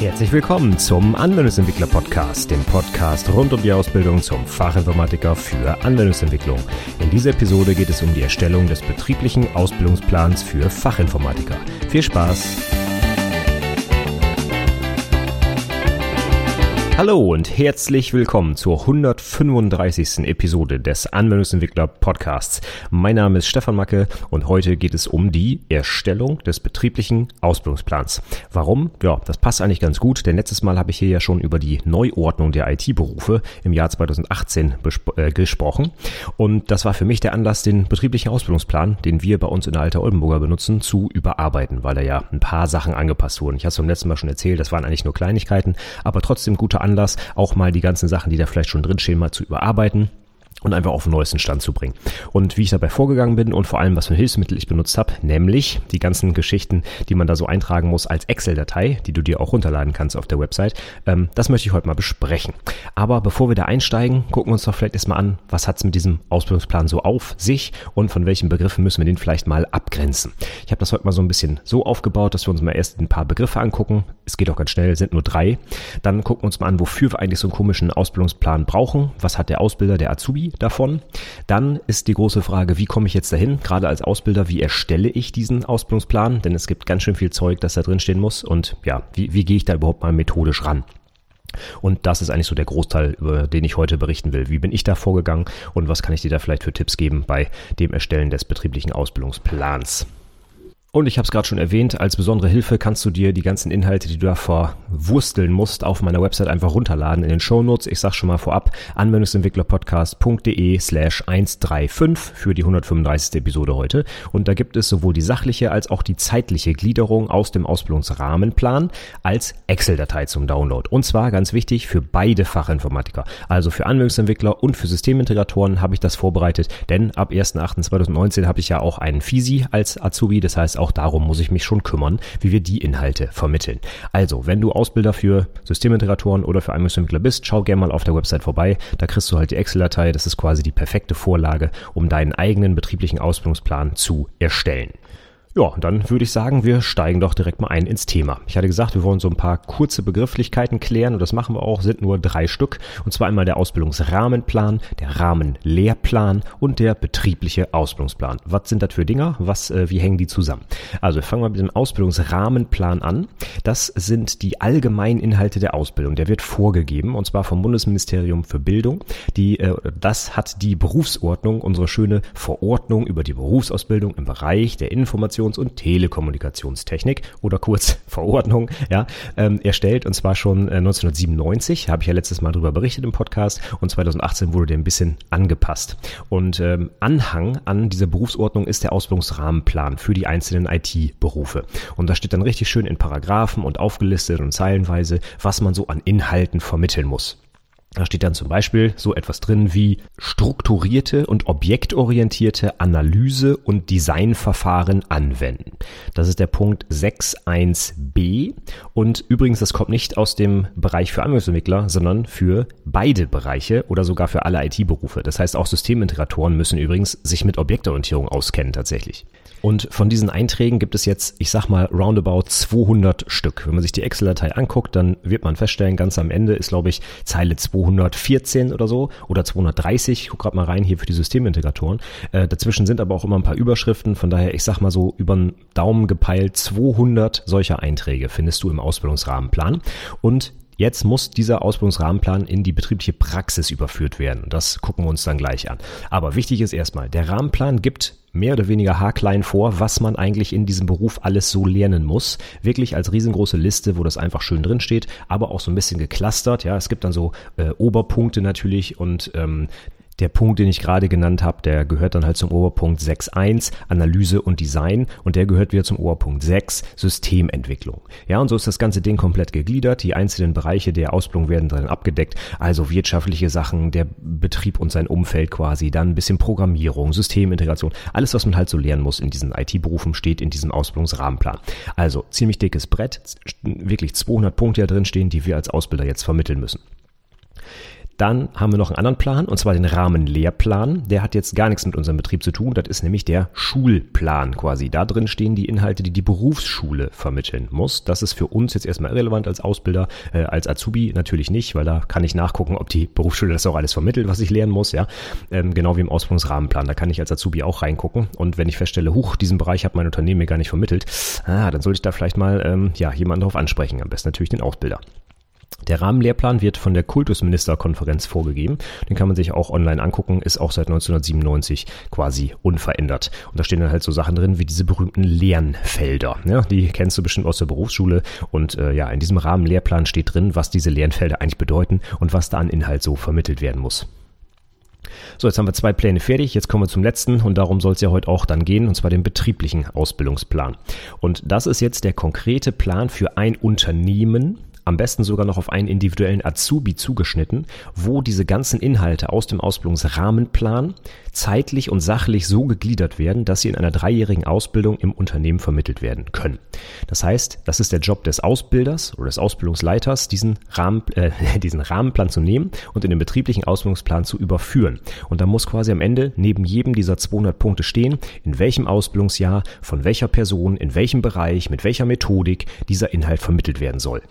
Herzlich willkommen zum Anwendungsentwickler Podcast, dem Podcast rund um die Ausbildung zum Fachinformatiker für Anwendungsentwicklung. In dieser Episode geht es um die Erstellung des betrieblichen Ausbildungsplans für Fachinformatiker. Viel Spaß! Hallo und herzlich willkommen zur 135. Episode des Anwendungsentwickler Podcasts. Mein Name ist Stefan Macke und heute geht es um die Erstellung des betrieblichen Ausbildungsplans. Warum? Ja, das passt eigentlich ganz gut, denn letztes Mal habe ich hier ja schon über die Neuordnung der IT-Berufe im Jahr 2018 äh, gesprochen und das war für mich der Anlass, den betrieblichen Ausbildungsplan, den wir bei uns in der Alte Oldenburger benutzen, zu überarbeiten, weil da ja ein paar Sachen angepasst wurden. Ich habe es beim letzten Mal schon erzählt, das waren eigentlich nur Kleinigkeiten, aber trotzdem gute Anlass Anlass, auch mal die ganzen Sachen, die da vielleicht schon drinstehen, mal zu überarbeiten und einfach auf den neuesten Stand zu bringen. Und wie ich dabei vorgegangen bin und vor allem, was für Hilfsmittel ich benutzt habe, nämlich die ganzen Geschichten, die man da so eintragen muss als Excel-Datei, die du dir auch runterladen kannst auf der Website, ähm, das möchte ich heute mal besprechen. Aber bevor wir da einsteigen, gucken wir uns doch vielleicht erstmal an, was hat es mit diesem Ausbildungsplan so auf sich und von welchen Begriffen müssen wir den vielleicht mal abgrenzen. Ich habe das heute mal so ein bisschen so aufgebaut, dass wir uns mal erst ein paar Begriffe angucken. Es geht auch ganz schnell, sind nur drei. Dann gucken wir uns mal an, wofür wir eigentlich so einen komischen Ausbildungsplan brauchen. Was hat der Ausbilder, der Azubi davon. Dann ist die große Frage, wie komme ich jetzt dahin? Gerade als Ausbilder, wie erstelle ich diesen Ausbildungsplan? Denn es gibt ganz schön viel Zeug, das da drin stehen muss. Und ja, wie, wie gehe ich da überhaupt mal methodisch ran? Und das ist eigentlich so der Großteil, über den ich heute berichten will. Wie bin ich da vorgegangen und was kann ich dir da vielleicht für Tipps geben bei dem Erstellen des betrieblichen Ausbildungsplans? Und ich habe es gerade schon erwähnt, als besondere Hilfe kannst du dir die ganzen Inhalte, die du da verwursteln musst, auf meiner Website einfach runterladen in den Show Notes. Ich sag schon mal vorab, anwendungsentwicklerpodcast.de slash 135 für die 135. Episode heute. Und da gibt es sowohl die sachliche als auch die zeitliche Gliederung aus dem Ausbildungsrahmenplan als Excel-Datei zum Download. Und zwar ganz wichtig für beide Fachinformatiker. Also für Anwendungsentwickler und für Systemintegratoren habe ich das vorbereitet, denn ab 1.8.2019 habe ich ja auch einen FISI als Azubi, das heißt auch darum muss ich mich schon kümmern, wie wir die Inhalte vermitteln. Also, wenn du Ausbilder für Systemintegratoren oder für Anwendungsentwickler bist, schau gerne mal auf der Website vorbei. Da kriegst du halt die Excel-Datei. Das ist quasi die perfekte Vorlage, um deinen eigenen betrieblichen Ausbildungsplan zu erstellen. Ja, dann würde ich sagen, wir steigen doch direkt mal ein ins Thema. Ich hatte gesagt, wir wollen so ein paar kurze Begrifflichkeiten klären und das machen wir auch, sind nur drei Stück. Und zwar einmal der Ausbildungsrahmenplan, der Rahmenlehrplan und der betriebliche Ausbildungsplan. Was sind das für Dinger? Was, äh, wie hängen die zusammen? Also wir fangen mal mit dem Ausbildungsrahmenplan an. Das sind die allgemeinen Inhalte der Ausbildung. Der wird vorgegeben und zwar vom Bundesministerium für Bildung. Die, äh, das hat die Berufsordnung, unsere schöne Verordnung über die Berufsausbildung im Bereich der Information Informations- und Telekommunikationstechnik oder kurz Verordnung, ja, ähm, erstellt und zwar schon äh, 1997, habe ich ja letztes Mal darüber berichtet im Podcast und 2018 wurde der ein bisschen angepasst. Und ähm, Anhang an dieser Berufsordnung ist der Ausbildungsrahmenplan für die einzelnen IT-Berufe. Und da steht dann richtig schön in Paragraphen und aufgelistet und zeilenweise, was man so an Inhalten vermitteln muss. Da steht dann zum Beispiel so etwas drin wie strukturierte und objektorientierte Analyse und Designverfahren anwenden. Das ist der Punkt 6.1b. Und übrigens, das kommt nicht aus dem Bereich für Anwendungsentwickler, sondern für beide Bereiche oder sogar für alle IT-Berufe. Das heißt, auch Systemintegratoren müssen übrigens sich mit Objektorientierung auskennen tatsächlich. Und von diesen Einträgen gibt es jetzt, ich sag mal, roundabout 200 Stück. Wenn man sich die Excel-Datei anguckt, dann wird man feststellen, ganz am Ende ist, glaube ich, Zeile 214 oder so oder 230. Ich guck gerade mal rein hier für die Systemintegratoren. Äh, dazwischen sind aber auch immer ein paar Überschriften. Von daher, ich sag mal so, über den Daumen gepeilt 200 solcher Einträge findest du im Ausbildungsrahmenplan. Und Jetzt muss dieser Ausbildungsrahmenplan in die betriebliche Praxis überführt werden. Das gucken wir uns dann gleich an. Aber wichtig ist erstmal, der Rahmenplan gibt mehr oder weniger haarklein vor, was man eigentlich in diesem Beruf alles so lernen muss. Wirklich als riesengroße Liste, wo das einfach schön drin steht, aber auch so ein bisschen geclustert. Ja, es gibt dann so äh, Oberpunkte natürlich und ähm, der Punkt, den ich gerade genannt habe, der gehört dann halt zum Oberpunkt 6.1 Analyse und Design und der gehört wieder zum Oberpunkt 6 Systementwicklung. Ja, und so ist das ganze Ding komplett gegliedert. Die einzelnen Bereiche der Ausbildung werden drin abgedeckt. Also wirtschaftliche Sachen, der Betrieb und sein Umfeld quasi, dann ein bisschen Programmierung, Systemintegration. Alles, was man halt so lernen muss in diesen IT-Berufen, steht in diesem Ausbildungsrahmenplan. Also ziemlich dickes Brett, wirklich 200 Punkte da drin stehen, die wir als Ausbilder jetzt vermitteln müssen. Dann haben wir noch einen anderen Plan, und zwar den Rahmenlehrplan. Der hat jetzt gar nichts mit unserem Betrieb zu tun. Das ist nämlich der Schulplan quasi. Da drin stehen die Inhalte, die die Berufsschule vermitteln muss. Das ist für uns jetzt erstmal irrelevant als Ausbilder, äh, als Azubi natürlich nicht, weil da kann ich nachgucken, ob die Berufsschule das auch alles vermittelt, was ich lernen muss, ja. Ähm, genau wie im Ausbildungsrahmenplan. Da kann ich als Azubi auch reingucken. Und wenn ich feststelle, huch, diesen Bereich hat mein Unternehmen mir gar nicht vermittelt, ah, dann sollte ich da vielleicht mal ähm, ja, jemanden darauf ansprechen. Am besten natürlich den Ausbilder. Der Rahmenlehrplan wird von der Kultusministerkonferenz vorgegeben. Den kann man sich auch online angucken, ist auch seit 1997 quasi unverändert. Und da stehen dann halt so Sachen drin wie diese berühmten Lernfelder. Ja, die kennst du bestimmt aus der Berufsschule. Und äh, ja, in diesem Rahmenlehrplan steht drin, was diese Lernfelder eigentlich bedeuten und was da an Inhalt so vermittelt werden muss. So, jetzt haben wir zwei Pläne fertig. Jetzt kommen wir zum letzten und darum soll es ja heute auch dann gehen, und zwar den betrieblichen Ausbildungsplan. Und das ist jetzt der konkrete Plan für ein Unternehmen, am besten sogar noch auf einen individuellen Azubi zugeschnitten, wo diese ganzen Inhalte aus dem Ausbildungsrahmenplan zeitlich und sachlich so gegliedert werden, dass sie in einer dreijährigen Ausbildung im Unternehmen vermittelt werden können. Das heißt, das ist der Job des Ausbilders oder des Ausbildungsleiters, diesen, Rahmen, äh, diesen Rahmenplan zu nehmen und in den betrieblichen Ausbildungsplan zu überführen. Und da muss quasi am Ende neben jedem dieser 200 Punkte stehen, in welchem Ausbildungsjahr, von welcher Person, in welchem Bereich, mit welcher Methodik dieser Inhalt vermittelt werden soll.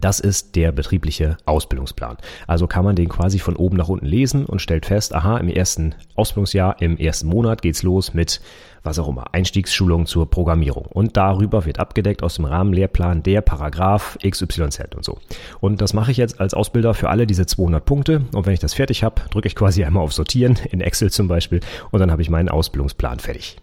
Das ist der betriebliche Ausbildungsplan. Also kann man den quasi von oben nach unten lesen und stellt fest, aha, im ersten Ausbildungsjahr, im ersten Monat geht's los mit was auch immer, Einstiegsschulung zur Programmierung. Und darüber wird abgedeckt aus dem Rahmenlehrplan der Paragraph XYZ und so. Und das mache ich jetzt als Ausbilder für alle diese 200 Punkte. Und wenn ich das fertig habe, drücke ich quasi einmal auf Sortieren, in Excel zum Beispiel, und dann habe ich meinen Ausbildungsplan fertig.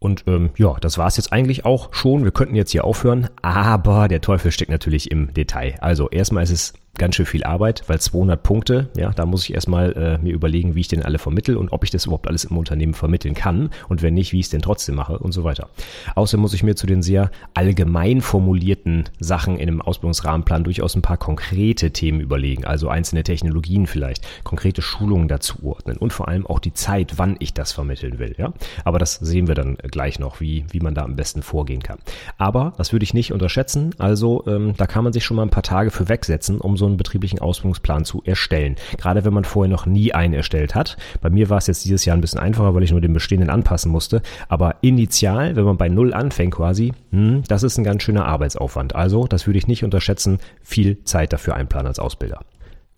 Und ähm, ja, das war's jetzt eigentlich auch schon. Wir könnten jetzt hier aufhören, aber der Teufel steckt natürlich im Detail. Also erstmal ist es ganz schön viel Arbeit, weil 200 Punkte, ja, da muss ich erstmal äh, mir überlegen, wie ich den alle vermittel und ob ich das überhaupt alles im Unternehmen vermitteln kann und wenn nicht, wie ich es denn trotzdem mache und so weiter. Außerdem muss ich mir zu den sehr allgemein formulierten Sachen in einem Ausbildungsrahmenplan durchaus ein paar konkrete Themen überlegen, also einzelne Technologien vielleicht, konkrete Schulungen dazu ordnen und vor allem auch die Zeit, wann ich das vermitteln will, ja. Aber das sehen wir dann gleich noch, wie, wie man da am besten vorgehen kann. Aber das würde ich nicht unterschätzen, also ähm, da kann man sich schon mal ein paar Tage für wegsetzen, um so einen betrieblichen Ausbildungsplan zu erstellen. Gerade wenn man vorher noch nie einen erstellt hat. Bei mir war es jetzt dieses Jahr ein bisschen einfacher, weil ich nur den bestehenden anpassen musste. Aber initial, wenn man bei Null anfängt quasi, hm, das ist ein ganz schöner Arbeitsaufwand. Also, das würde ich nicht unterschätzen, viel Zeit dafür einplanen als Ausbilder.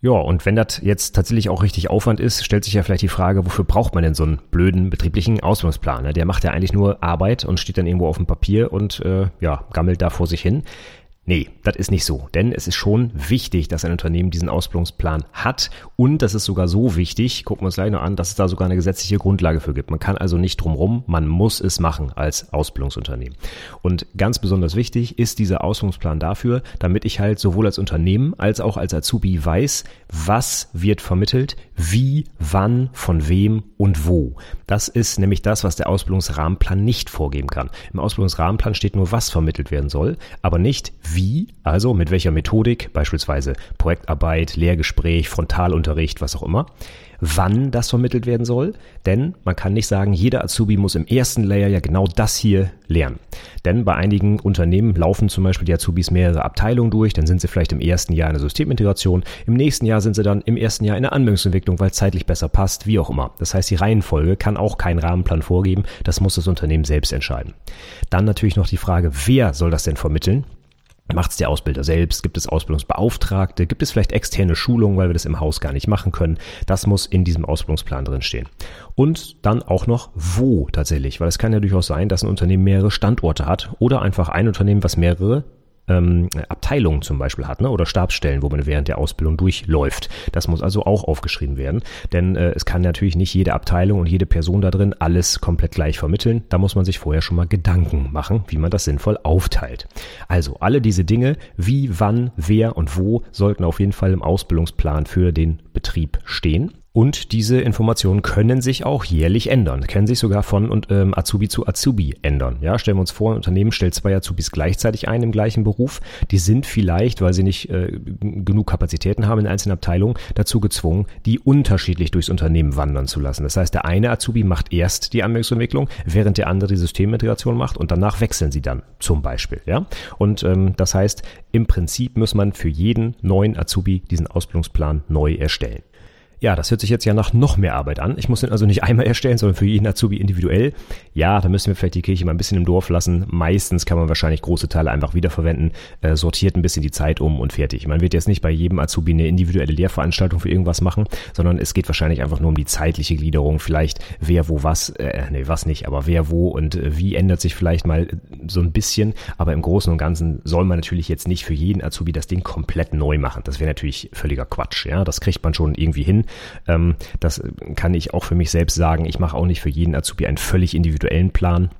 Ja, und wenn das jetzt tatsächlich auch richtig Aufwand ist, stellt sich ja vielleicht die Frage, wofür braucht man denn so einen blöden betrieblichen Ausbildungsplan? Ne? Der macht ja eigentlich nur Arbeit und steht dann irgendwo auf dem Papier und äh, ja, gammelt da vor sich hin. Nee, das ist nicht so. Denn es ist schon wichtig, dass ein Unternehmen diesen Ausbildungsplan hat. Und das ist sogar so wichtig, gucken wir uns gleich noch an, dass es da sogar eine gesetzliche Grundlage für gibt. Man kann also nicht drumrum, man muss es machen als Ausbildungsunternehmen. Und ganz besonders wichtig ist dieser Ausbildungsplan dafür, damit ich halt sowohl als Unternehmen als auch als Azubi weiß, was wird vermittelt, wie, wann, von wem und wo. Das ist nämlich das, was der Ausbildungsrahmenplan nicht vorgeben kann. Im Ausbildungsrahmenplan steht nur, was vermittelt werden soll, aber nicht, wie wie, also mit welcher Methodik, beispielsweise Projektarbeit, Lehrgespräch, Frontalunterricht, was auch immer, wann das vermittelt werden soll, denn man kann nicht sagen, jeder Azubi muss im ersten Layer ja genau das hier lernen. Denn bei einigen Unternehmen laufen zum Beispiel die Azubis mehrere Abteilungen durch, dann sind sie vielleicht im ersten Jahr in der Systemintegration, im nächsten Jahr sind sie dann im ersten Jahr in der Anwendungsentwicklung, weil es zeitlich besser passt, wie auch immer. Das heißt, die Reihenfolge kann auch kein Rahmenplan vorgeben, das muss das Unternehmen selbst entscheiden. Dann natürlich noch die Frage, wer soll das denn vermitteln? Macht es der Ausbilder selbst? Gibt es Ausbildungsbeauftragte? Gibt es vielleicht externe Schulungen, weil wir das im Haus gar nicht machen können? Das muss in diesem Ausbildungsplan drin stehen. Und dann auch noch wo tatsächlich, weil es kann ja durchaus sein, dass ein Unternehmen mehrere Standorte hat oder einfach ein Unternehmen, was mehrere ähm, Abteilungen zum Beispiel hat, ne? oder Stabsstellen, wo man während der Ausbildung durchläuft. Das muss also auch aufgeschrieben werden, denn äh, es kann natürlich nicht jede Abteilung und jede Person da drin alles komplett gleich vermitteln. Da muss man sich vorher schon mal Gedanken machen, wie man das sinnvoll aufteilt. Also alle diese Dinge, wie, wann, wer und wo, sollten auf jeden Fall im Ausbildungsplan für den Betrieb stehen. Und diese Informationen können sich auch jährlich ändern, können sich sogar von und, ähm, Azubi zu Azubi ändern. Ja, stellen wir uns vor, ein Unternehmen stellt zwei Azubis gleichzeitig ein im gleichen Beruf. Die sind vielleicht, weil sie nicht äh, genug Kapazitäten haben in einzelnen Abteilungen, dazu gezwungen, die unterschiedlich durchs Unternehmen wandern zu lassen. Das heißt, der eine Azubi macht erst die Anwendungsentwicklung, während der andere die Systemintegration macht und danach wechseln sie dann zum Beispiel. Ja, und ähm, das heißt, im Prinzip muss man für jeden neuen Azubi diesen Ausbildungsplan neu erstellen. Ja, das hört sich jetzt ja nach noch mehr Arbeit an. Ich muss den also nicht einmal erstellen, sondern für jeden Azubi individuell. Ja, da müssen wir vielleicht die Kirche mal ein bisschen im Dorf lassen. Meistens kann man wahrscheinlich große Teile einfach wiederverwenden, äh, sortiert ein bisschen die Zeit um und fertig. Man wird jetzt nicht bei jedem Azubi eine individuelle Lehrveranstaltung für irgendwas machen, sondern es geht wahrscheinlich einfach nur um die zeitliche Gliederung. Vielleicht wer wo was, äh, nee, was nicht, aber wer wo und äh, wie ändert sich vielleicht mal so ein bisschen. Aber im Großen und Ganzen soll man natürlich jetzt nicht für jeden Azubi das Ding komplett neu machen. Das wäre natürlich völliger Quatsch. Ja, das kriegt man schon irgendwie hin. Ähm, das kann ich auch für mich selbst sagen. Ich mache auch nicht für jeden Azubi einen völlig individuellen Plan.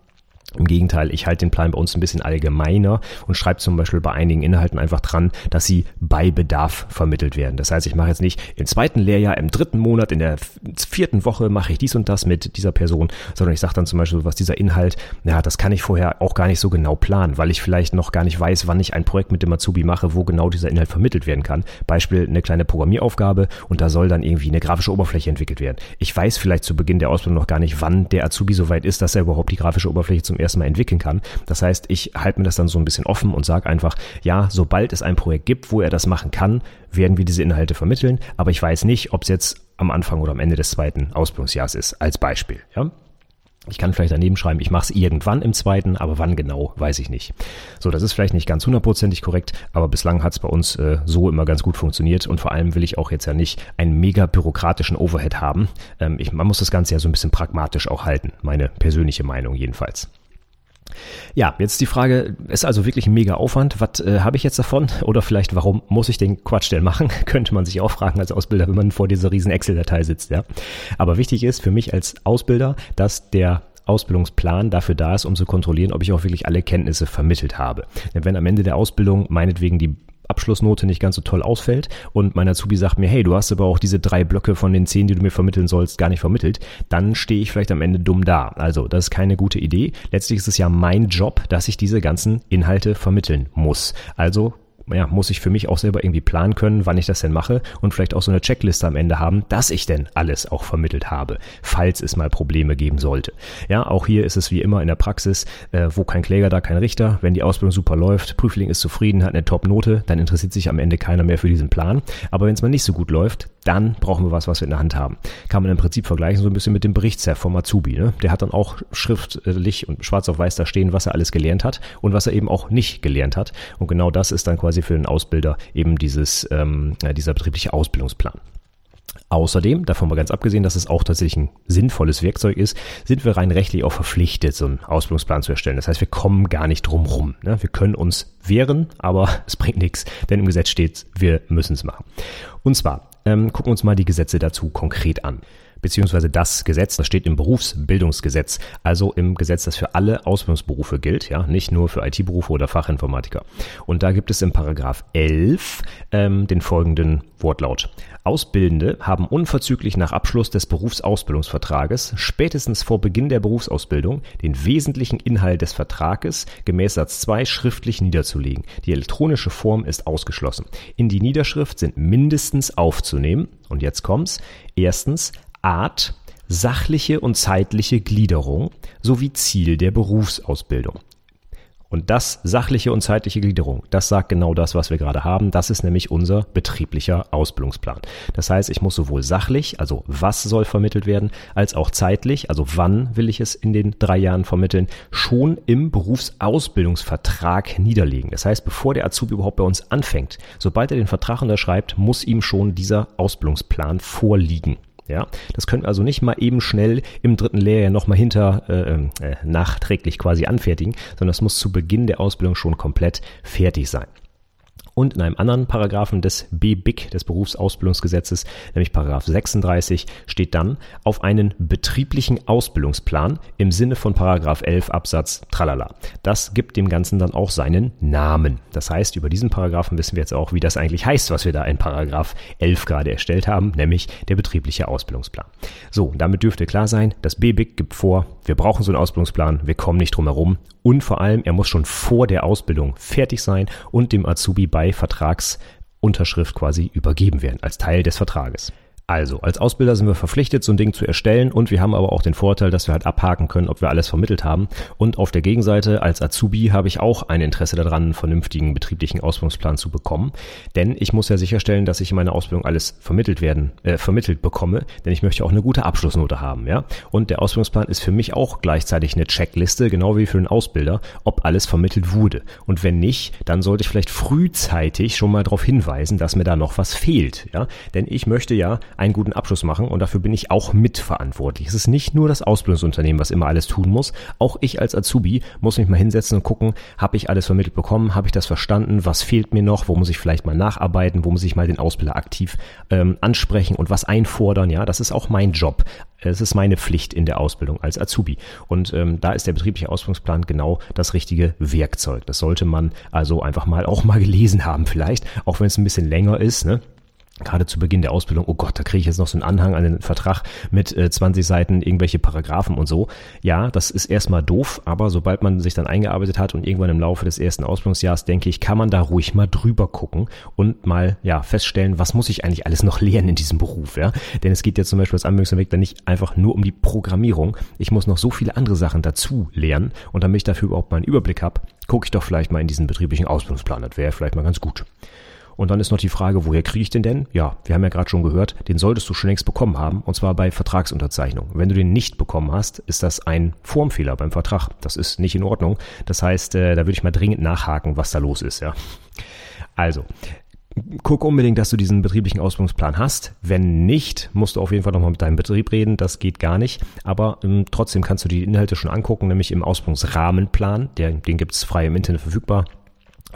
Im Gegenteil, ich halte den Plan bei uns ein bisschen allgemeiner und schreibe zum Beispiel bei einigen Inhalten einfach dran, dass sie bei Bedarf vermittelt werden. Das heißt, ich mache jetzt nicht im zweiten Lehrjahr, im dritten Monat, in der vierten Woche mache ich dies und das mit dieser Person, sondern ich sage dann zum Beispiel, was dieser Inhalt, ja, das kann ich vorher auch gar nicht so genau planen, weil ich vielleicht noch gar nicht weiß, wann ich ein Projekt mit dem Azubi mache, wo genau dieser Inhalt vermittelt werden kann. Beispiel eine kleine Programmieraufgabe und da soll dann irgendwie eine grafische Oberfläche entwickelt werden. Ich weiß vielleicht zu Beginn der Ausbildung noch gar nicht, wann der Azubi so weit ist, dass er überhaupt die grafische Oberfläche zum ersten Mal entwickeln kann. Das heißt, ich halte mir das dann so ein bisschen offen und sage einfach, ja, sobald es ein Projekt gibt, wo er das machen kann, werden wir diese Inhalte vermitteln. Aber ich weiß nicht, ob es jetzt am Anfang oder am Ende des zweiten Ausbildungsjahres ist, als Beispiel. Ja? Ich kann vielleicht daneben schreiben, ich mache es irgendwann im zweiten, aber wann genau, weiß ich nicht. So, das ist vielleicht nicht ganz hundertprozentig korrekt, aber bislang hat es bei uns äh, so immer ganz gut funktioniert und vor allem will ich auch jetzt ja nicht einen mega bürokratischen Overhead haben. Ähm, ich, man muss das Ganze ja so ein bisschen pragmatisch auch halten, meine persönliche Meinung jedenfalls. Ja, jetzt die Frage, ist also wirklich ein mega Aufwand. Was äh, habe ich jetzt davon? Oder vielleicht, warum muss ich den Quatsch denn machen? Könnte man sich auch fragen als Ausbilder, wenn man vor dieser riesen Excel-Datei sitzt, ja. Aber wichtig ist für mich als Ausbilder, dass der Ausbildungsplan dafür da ist, um zu kontrollieren, ob ich auch wirklich alle Kenntnisse vermittelt habe. Denn wenn am Ende der Ausbildung meinetwegen die Abschlussnote nicht ganz so toll ausfällt und mein Azubi sagt mir, hey, du hast aber auch diese drei Blöcke von den zehn, die du mir vermitteln sollst, gar nicht vermittelt, dann stehe ich vielleicht am Ende dumm da. Also, das ist keine gute Idee. Letztlich ist es ja mein Job, dass ich diese ganzen Inhalte vermitteln muss. Also ja, muss ich für mich auch selber irgendwie planen können, wann ich das denn mache und vielleicht auch so eine Checkliste am Ende haben, dass ich denn alles auch vermittelt habe, falls es mal Probleme geben sollte. Ja, auch hier ist es wie immer in der Praxis, äh, wo kein Kläger, da kein Richter. Wenn die Ausbildung super läuft, Prüfling ist zufrieden, hat eine Top-Note, dann interessiert sich am Ende keiner mehr für diesen Plan. Aber wenn es mal nicht so gut läuft, dann brauchen wir was, was wir in der Hand haben. Kann man im Prinzip vergleichen so ein bisschen mit dem Berichtsheft vom Azubi. Ne? Der hat dann auch schriftlich und schwarz auf weiß da stehen, was er alles gelernt hat und was er eben auch nicht gelernt hat. Und genau das ist dann quasi für den Ausbilder eben dieses, ähm, dieser betriebliche Ausbildungsplan. Außerdem, davon mal ganz abgesehen, dass es auch tatsächlich ein sinnvolles Werkzeug ist, sind wir rein rechtlich auch verpflichtet, so einen Ausbildungsplan zu erstellen. Das heißt, wir kommen gar nicht drum rum. Ne? Wir können uns wehren, aber es bringt nichts, denn im Gesetz steht, wir müssen es machen. Und zwar ähm, gucken uns mal die Gesetze dazu konkret an beziehungsweise das Gesetz, das steht im Berufsbildungsgesetz, also im Gesetz, das für alle Ausbildungsberufe gilt, ja, nicht nur für IT-Berufe oder Fachinformatiker. Und da gibt es im Paragraph 11 ähm, den folgenden Wortlaut. Ausbildende haben unverzüglich nach Abschluss des Berufsausbildungsvertrages, spätestens vor Beginn der Berufsausbildung, den wesentlichen Inhalt des Vertrages gemäß Satz 2 schriftlich niederzulegen. Die elektronische Form ist ausgeschlossen. In die Niederschrift sind mindestens aufzunehmen, und jetzt kommt's, erstens Art, sachliche und zeitliche Gliederung sowie Ziel der Berufsausbildung. Und das sachliche und zeitliche Gliederung, das sagt genau das, was wir gerade haben. Das ist nämlich unser betrieblicher Ausbildungsplan. Das heißt, ich muss sowohl sachlich, also was soll vermittelt werden, als auch zeitlich, also wann will ich es in den drei Jahren vermitteln, schon im Berufsausbildungsvertrag niederlegen. Das heißt, bevor der Azubi überhaupt bei uns anfängt, sobald er den Vertrag unterschreibt, muss ihm schon dieser Ausbildungsplan vorliegen. Ja, das können wir also nicht mal eben schnell im dritten Lehrjahr nochmal hinter äh, ähm, äh, nachträglich quasi anfertigen, sondern das muss zu Beginn der Ausbildung schon komplett fertig sein. Und in einem anderen Paragraphen des BBIG, des Berufsausbildungsgesetzes, nämlich Paragraph 36, steht dann auf einen betrieblichen Ausbildungsplan im Sinne von Paragraph 11 Absatz tralala. Das gibt dem Ganzen dann auch seinen Namen. Das heißt, über diesen Paragraphen wissen wir jetzt auch, wie das eigentlich heißt, was wir da in Paragraph 11 gerade erstellt haben, nämlich der betriebliche Ausbildungsplan. So, damit dürfte klar sein, das BBIG gibt vor, wir brauchen so einen Ausbildungsplan, wir kommen nicht drum herum und vor allem, er muss schon vor der Ausbildung fertig sein und dem Azubi bei Vertragsunterschrift quasi übergeben werden als Teil des Vertrages. Also, als Ausbilder sind wir verpflichtet, so ein Ding zu erstellen und wir haben aber auch den Vorteil, dass wir halt abhaken können, ob wir alles vermittelt haben. Und auf der Gegenseite, als Azubi habe ich auch ein Interesse daran, einen vernünftigen betrieblichen Ausbildungsplan zu bekommen. Denn ich muss ja sicherstellen, dass ich in meiner Ausbildung alles vermittelt werden, äh, vermittelt bekomme, denn ich möchte auch eine gute Abschlussnote haben, ja. Und der Ausbildungsplan ist für mich auch gleichzeitig eine Checkliste, genau wie für den Ausbilder, ob alles vermittelt wurde. Und wenn nicht, dann sollte ich vielleicht frühzeitig schon mal darauf hinweisen, dass mir da noch was fehlt, ja. Denn ich möchte ja einen guten Abschluss machen und dafür bin ich auch mitverantwortlich. Es ist nicht nur das Ausbildungsunternehmen, was immer alles tun muss. Auch ich als Azubi muss mich mal hinsetzen und gucken, habe ich alles vermittelt bekommen, habe ich das verstanden, was fehlt mir noch, wo muss ich vielleicht mal nacharbeiten, wo muss ich mal den Ausbilder aktiv ähm, ansprechen und was einfordern. Ja, das ist auch mein Job. Es ist meine Pflicht in der Ausbildung als Azubi. Und ähm, da ist der betriebliche Ausbildungsplan genau das richtige Werkzeug. Das sollte man also einfach mal auch mal gelesen haben vielleicht, auch wenn es ein bisschen länger ist. Ne? Gerade zu Beginn der Ausbildung, oh Gott, da kriege ich jetzt noch so einen Anhang an den Vertrag mit äh, 20 Seiten, irgendwelche Paragraphen und so. Ja, das ist erstmal doof, aber sobald man sich dann eingearbeitet hat und irgendwann im Laufe des ersten Ausbildungsjahres, denke ich, kann man da ruhig mal drüber gucken und mal ja feststellen, was muss ich eigentlich alles noch lernen in diesem Beruf, ja? Denn es geht ja zum Beispiel als Anwendungsentwickler nicht einfach nur um die Programmierung. Ich muss noch so viele andere Sachen dazu lernen und damit ich dafür überhaupt mal einen Überblick habe, gucke ich doch vielleicht mal in diesen betrieblichen Ausbildungsplan. Das wäre vielleicht mal ganz gut. Und dann ist noch die Frage, woher kriege ich den denn? Ja, wir haben ja gerade schon gehört, den solltest du schon längst bekommen haben, und zwar bei Vertragsunterzeichnung. Wenn du den nicht bekommen hast, ist das ein Formfehler beim Vertrag. Das ist nicht in Ordnung. Das heißt, äh, da würde ich mal dringend nachhaken, was da los ist, ja. Also, guck unbedingt, dass du diesen betrieblichen Ausbildungsplan hast. Wenn nicht, musst du auf jeden Fall nochmal mit deinem Betrieb reden. Das geht gar nicht. Aber ähm, trotzdem kannst du die Inhalte schon angucken, nämlich im Ausbildungsrahmenplan. Der, den gibt's frei im Internet verfügbar.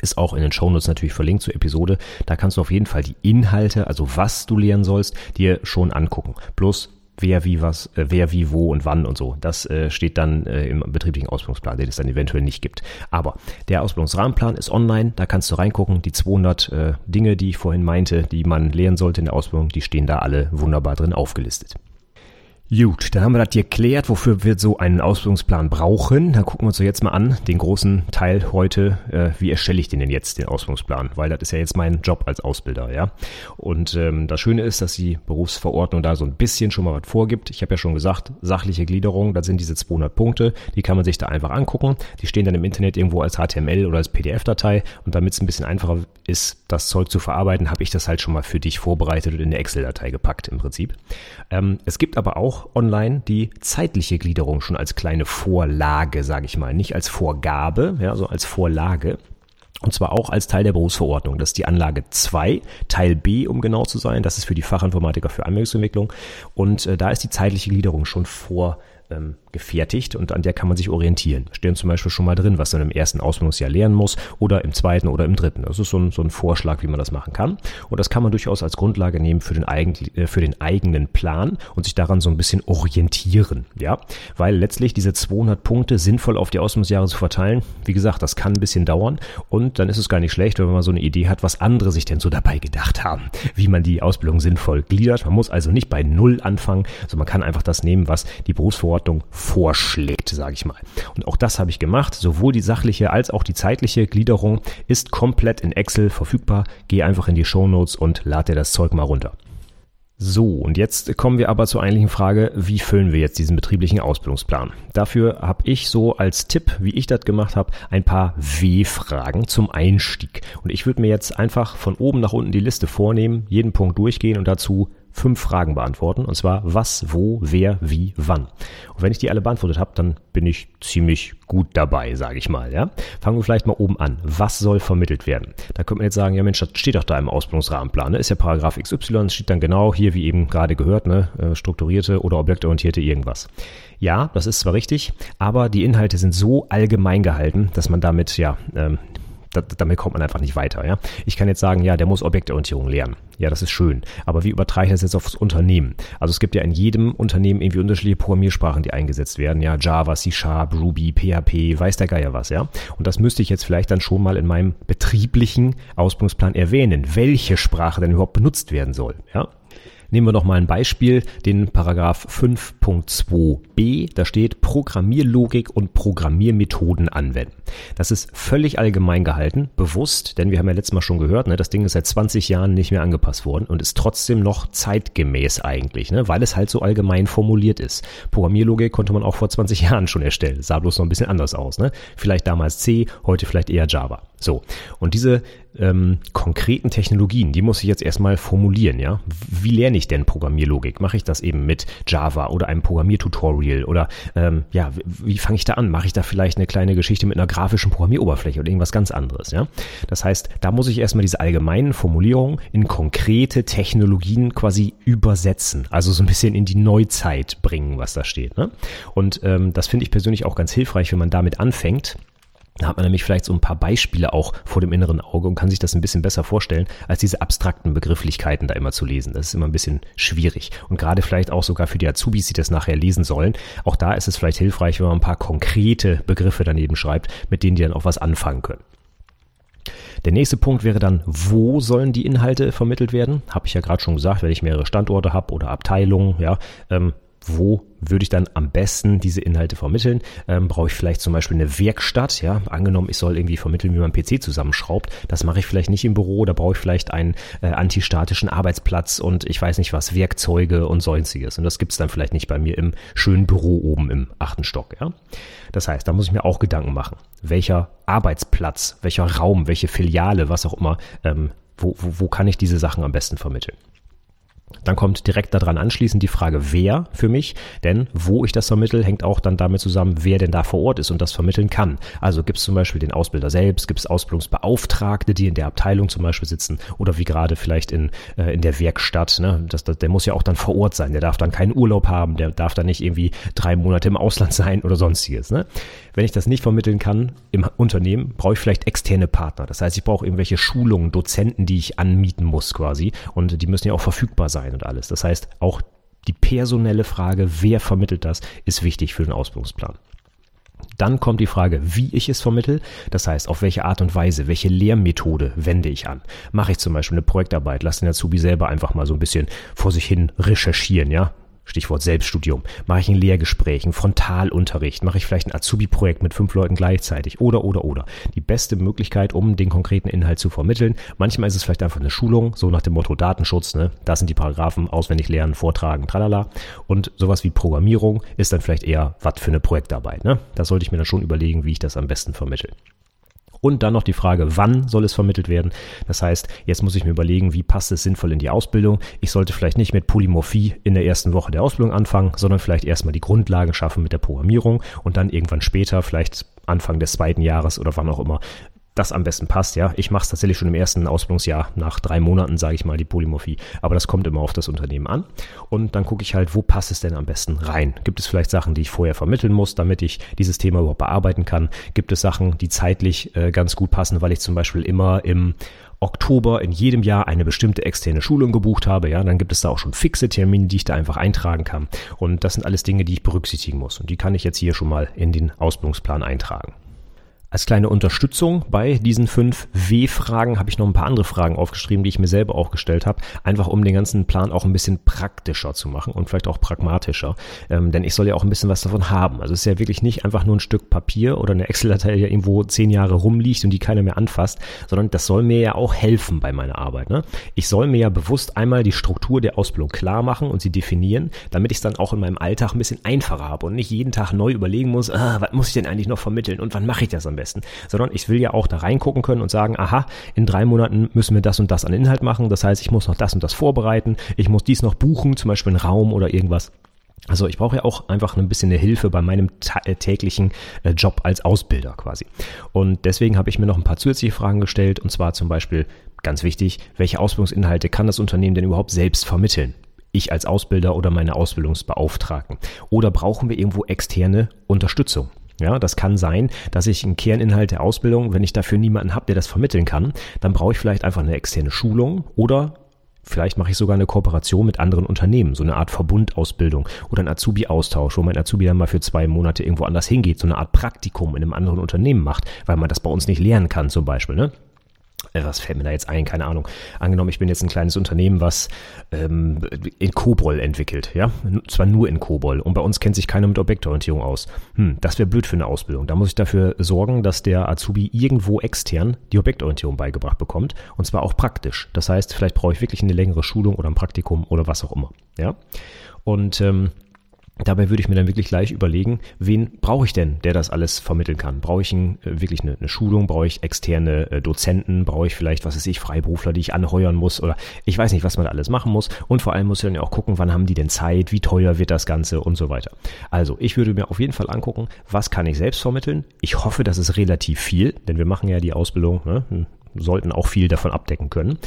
Ist auch in den Shownotes natürlich verlinkt zur Episode. Da kannst du auf jeden Fall die Inhalte, also was du lernen sollst, dir schon angucken. Plus wer wie was, äh, wer wie wo und wann und so. Das äh, steht dann äh, im betrieblichen Ausbildungsplan, den es dann eventuell nicht gibt. Aber der Ausbildungsrahmenplan ist online, da kannst du reingucken. Die 200 äh, Dinge, die ich vorhin meinte, die man lernen sollte in der Ausbildung, die stehen da alle wunderbar drin aufgelistet. Gut, dann haben wir das geklärt, wofür wir so einen Ausbildungsplan brauchen. Dann gucken wir uns jetzt mal an, den großen Teil heute. Äh, wie erstelle ich den denn jetzt, den Ausbildungsplan? Weil das ist ja jetzt mein Job als Ausbilder, ja. Und ähm, das Schöne ist, dass die Berufsverordnung da so ein bisschen schon mal was vorgibt. Ich habe ja schon gesagt, sachliche Gliederung, das sind diese 200 Punkte, die kann man sich da einfach angucken. Die stehen dann im Internet irgendwo als HTML oder als PDF-Datei. Und damit es ein bisschen einfacher ist, das Zeug zu verarbeiten, habe ich das halt schon mal für dich vorbereitet und in eine Excel-Datei gepackt im Prinzip. Ähm, es gibt aber auch online die zeitliche Gliederung schon als kleine Vorlage, sage ich mal, nicht als Vorgabe, ja, so als Vorlage. Und zwar auch als Teil der Berufsverordnung. Das ist die Anlage 2, Teil B, um genau zu sein. Das ist für die Fachinformatiker für Anwendungsentwicklung. Und äh, da ist die zeitliche Gliederung schon vor ähm, gefertigt und an der kann man sich orientieren. Stehen zum Beispiel schon mal drin, was man im ersten Ausbildungsjahr lernen muss oder im zweiten oder im dritten. Das ist so ein, so ein Vorschlag, wie man das machen kann. Und das kann man durchaus als Grundlage nehmen für den, eigen, äh, für den eigenen Plan und sich daran so ein bisschen orientieren. Ja, weil letztlich diese 200 Punkte sinnvoll auf die Ausbildungsjahre zu verteilen, wie gesagt, das kann ein bisschen dauern und dann ist es gar nicht schlecht, wenn man so eine Idee hat, was andere sich denn so dabei gedacht haben, wie man die Ausbildung sinnvoll gliedert. Man muss also nicht bei Null anfangen, sondern man kann einfach das nehmen, was die Berufsverordnung vorschlägt, sage ich mal. Und auch das habe ich gemacht. Sowohl die sachliche als auch die zeitliche Gliederung ist komplett in Excel verfügbar. Geh einfach in die Show Notes und lad dir das Zeug mal runter. So, und jetzt kommen wir aber zur eigentlichen Frage, wie füllen wir jetzt diesen betrieblichen Ausbildungsplan? Dafür habe ich so als Tipp, wie ich das gemacht habe, ein paar W-Fragen zum Einstieg. Und ich würde mir jetzt einfach von oben nach unten die Liste vornehmen, jeden Punkt durchgehen und dazu fünf Fragen beantworten. Und zwar was, wo, wer, wie, wann. Und wenn ich die alle beantwortet habe, dann bin ich ziemlich gut dabei, sage ich mal. Ja? Fangen wir vielleicht mal oben an. Was soll vermittelt werden? Da könnte man jetzt sagen, ja Mensch, das steht doch da im Ausbildungsrahmenplan. Ne? Ist ja Paragraph XY, steht dann genau hier, wie eben gerade gehört, ne? Äh, strukturierte oder objektorientierte irgendwas. Ja, das ist zwar richtig, aber die Inhalte sind so allgemein gehalten, dass man damit ja ähm, da, damit kommt man einfach nicht weiter. Ja? Ich kann jetzt sagen, ja, der muss Objektorientierung lernen. Ja, das ist schön. Aber wie übertrage ich das jetzt aufs Unternehmen? Also es gibt ja in jedem Unternehmen irgendwie unterschiedliche Programmiersprachen, die eingesetzt werden. Ja, Java, C Sharp, Ruby, PHP, weiß der Geier was, ja. Und das müsste ich jetzt vielleicht dann schon mal in meinem betrieblichen Ausbildungsplan erwähnen, welche Sprache denn überhaupt benutzt werden soll, ja. Nehmen wir noch mal ein Beispiel, den Paragraph 5.2b. Da steht Programmierlogik und Programmiermethoden anwenden. Das ist völlig allgemein gehalten, bewusst, denn wir haben ja letztes Mal schon gehört, ne, das Ding ist seit 20 Jahren nicht mehr angepasst worden und ist trotzdem noch zeitgemäß eigentlich, ne, weil es halt so allgemein formuliert ist. Programmierlogik konnte man auch vor 20 Jahren schon erstellen, sah bloß noch ein bisschen anders aus. Ne? Vielleicht damals C, heute vielleicht eher Java. So, und diese ähm, konkreten Technologien, die muss ich jetzt erstmal formulieren, ja. Wie lerne ich denn Programmierlogik? Mache ich das eben mit Java oder einem Programmiertutorial oder ähm, ja, wie, wie fange ich da an? Mache ich da vielleicht eine kleine Geschichte mit einer grafischen Programmieroberfläche oder irgendwas ganz anderes, ja? Das heißt, da muss ich erstmal diese allgemeinen Formulierungen in konkrete Technologien quasi übersetzen, also so ein bisschen in die Neuzeit bringen, was da steht. Ne? Und ähm, das finde ich persönlich auch ganz hilfreich, wenn man damit anfängt da hat man nämlich vielleicht so ein paar Beispiele auch vor dem inneren Auge und kann sich das ein bisschen besser vorstellen, als diese abstrakten Begrifflichkeiten da immer zu lesen. Das ist immer ein bisschen schwierig. Und gerade vielleicht auch sogar für die Azubis, die das nachher lesen sollen. Auch da ist es vielleicht hilfreich, wenn man ein paar konkrete Begriffe daneben schreibt, mit denen die dann auch was anfangen können. Der nächste Punkt wäre dann, wo sollen die Inhalte vermittelt werden? Habe ich ja gerade schon gesagt, wenn ich mehrere Standorte habe oder Abteilungen, ja, ähm, wo würde ich dann am besten diese Inhalte vermitteln? Ähm, brauche ich vielleicht zum Beispiel eine Werkstatt? Ja, angenommen, ich soll irgendwie vermitteln, wie man PC zusammenschraubt. Das mache ich vielleicht nicht im Büro. Da brauche ich vielleicht einen äh, antistatischen Arbeitsplatz und ich weiß nicht was, Werkzeuge und sonstiges. Und das gibt's dann vielleicht nicht bei mir im schönen Büro oben im achten Stock. Ja, das heißt, da muss ich mir auch Gedanken machen. Welcher Arbeitsplatz, welcher Raum, welche Filiale, was auch immer, ähm, wo, wo, wo kann ich diese Sachen am besten vermitteln? Dann kommt direkt daran anschließend die Frage, wer für mich, denn wo ich das vermittel, hängt auch dann damit zusammen, wer denn da vor Ort ist und das vermitteln kann. Also gibt es zum Beispiel den Ausbilder selbst, gibt es Ausbildungsbeauftragte, die in der Abteilung zum Beispiel sitzen oder wie gerade vielleicht in, äh, in der Werkstatt. Ne? Das, das, der muss ja auch dann vor Ort sein, der darf dann keinen Urlaub haben, der darf dann nicht irgendwie drei Monate im Ausland sein oder sonstiges. Ne? Wenn ich das nicht vermitteln kann im Unternehmen, brauche ich vielleicht externe Partner. Das heißt, ich brauche irgendwelche Schulungen, Dozenten, die ich anmieten muss quasi und die müssen ja auch verfügbar sein und alles. Das heißt, auch die personelle Frage, wer vermittelt das, ist wichtig für den Ausbildungsplan. Dann kommt die Frage, wie ich es vermittel. Das heißt, auf welche Art und Weise, welche Lehrmethode wende ich an? Mache ich zum Beispiel eine Projektarbeit, lasse den Azubi selber einfach mal so ein bisschen vor sich hin recherchieren, ja? Stichwort Selbststudium. Mache ich ein Lehrgespräch, ein Frontalunterricht? Mache ich vielleicht ein Azubi-Projekt mit fünf Leuten gleichzeitig? Oder, oder, oder. Die beste Möglichkeit, um den konkreten Inhalt zu vermitteln. Manchmal ist es vielleicht einfach eine Schulung, so nach dem Motto Datenschutz, ne? Das sind die Paragraphen, auswendig lernen, vortragen, tralala. Und sowas wie Programmierung ist dann vielleicht eher was für eine Projektarbeit, ne? Da sollte ich mir dann schon überlegen, wie ich das am besten vermittle. Und dann noch die Frage, wann soll es vermittelt werden? Das heißt, jetzt muss ich mir überlegen, wie passt es sinnvoll in die Ausbildung? Ich sollte vielleicht nicht mit Polymorphie in der ersten Woche der Ausbildung anfangen, sondern vielleicht erstmal die Grundlage schaffen mit der Programmierung und dann irgendwann später, vielleicht Anfang des zweiten Jahres oder wann auch immer, das am besten passt. Ja, ich mache es tatsächlich schon im ersten Ausbildungsjahr nach drei Monaten, sage ich mal, die Polymorphie. Aber das kommt immer auf das Unternehmen an. Und dann gucke ich halt, wo passt es denn am besten rein? Gibt es vielleicht Sachen, die ich vorher vermitteln muss, damit ich dieses Thema überhaupt bearbeiten kann? Gibt es Sachen, die zeitlich äh, ganz gut passen, weil ich zum Beispiel immer im Oktober in jedem Jahr eine bestimmte externe Schulung gebucht habe, ja, dann gibt es da auch schon fixe Termine, die ich da einfach eintragen kann. Und das sind alles Dinge, die ich berücksichtigen muss. Und die kann ich jetzt hier schon mal in den Ausbildungsplan eintragen. Als kleine Unterstützung bei diesen fünf W-Fragen habe ich noch ein paar andere Fragen aufgeschrieben, die ich mir selber auch gestellt habe, einfach um den ganzen Plan auch ein bisschen praktischer zu machen und vielleicht auch pragmatischer. Ähm, denn ich soll ja auch ein bisschen was davon haben. Also es ist ja wirklich nicht einfach nur ein Stück Papier oder eine Excel-Datei, die ja irgendwo zehn Jahre rumliegt und die keiner mehr anfasst, sondern das soll mir ja auch helfen bei meiner Arbeit. Ne? Ich soll mir ja bewusst einmal die Struktur der Ausbildung klar machen und sie definieren, damit ich es dann auch in meinem Alltag ein bisschen einfacher habe und nicht jeden Tag neu überlegen muss, ah, was muss ich denn eigentlich noch vermitteln und wann mache ich das am besten? Besten, sondern ich will ja auch da reingucken können und sagen, aha, in drei Monaten müssen wir das und das an Inhalt machen. Das heißt, ich muss noch das und das vorbereiten, ich muss dies noch buchen, zum Beispiel einen Raum oder irgendwas. Also ich brauche ja auch einfach ein bisschen eine Hilfe bei meinem äh, täglichen äh, Job als Ausbilder quasi. Und deswegen habe ich mir noch ein paar zusätzliche Fragen gestellt und zwar zum Beispiel ganz wichtig, welche Ausbildungsinhalte kann das Unternehmen denn überhaupt selbst vermitteln? Ich als Ausbilder oder meine Ausbildungsbeauftragten? Oder brauchen wir irgendwo externe Unterstützung? Ja, das kann sein, dass ich einen Kerninhalt der Ausbildung, wenn ich dafür niemanden habe, der das vermitteln kann, dann brauche ich vielleicht einfach eine externe Schulung oder Vielleicht mache ich sogar eine Kooperation mit anderen Unternehmen, so eine Art Verbundausbildung oder ein Azubi-Austausch, wo mein Azubi dann mal für zwei Monate irgendwo anders hingeht, so eine Art Praktikum in einem anderen Unternehmen macht, weil man das bei uns nicht lernen kann zum Beispiel. Ne? Äh, was fällt mir da jetzt ein? Keine Ahnung. Angenommen, ich bin jetzt ein kleines Unternehmen, was ähm, in Kobol entwickelt, ja, zwar nur in Kobol und bei uns kennt sich keiner mit Objektorientierung aus. Hm, das wäre blöd für eine Ausbildung. Da muss ich dafür sorgen, dass der Azubi irgendwo extern die Objektorientierung beigebracht bekommt und zwar auch praktisch. Das heißt, vielleicht brauche ich wirklich eine längere Schulung oder ein Praktikum oder was auch immer, ja. Und ähm, Dabei würde ich mir dann wirklich gleich überlegen, wen brauche ich denn, der das alles vermitteln kann? Brauche ich ein, äh, wirklich eine, eine, Schulung? Brauche ich externe äh, Dozenten? Brauche ich vielleicht, was weiß ich, Freiberufler, die ich anheuern muss? Oder ich weiß nicht, was man da alles machen muss. Und vor allem muss ich dann ja auch gucken, wann haben die denn Zeit? Wie teuer wird das Ganze? Und so weiter. Also, ich würde mir auf jeden Fall angucken, was kann ich selbst vermitteln? Ich hoffe, das ist relativ viel, denn wir machen ja die Ausbildung, ne? Sollten auch viel davon abdecken können.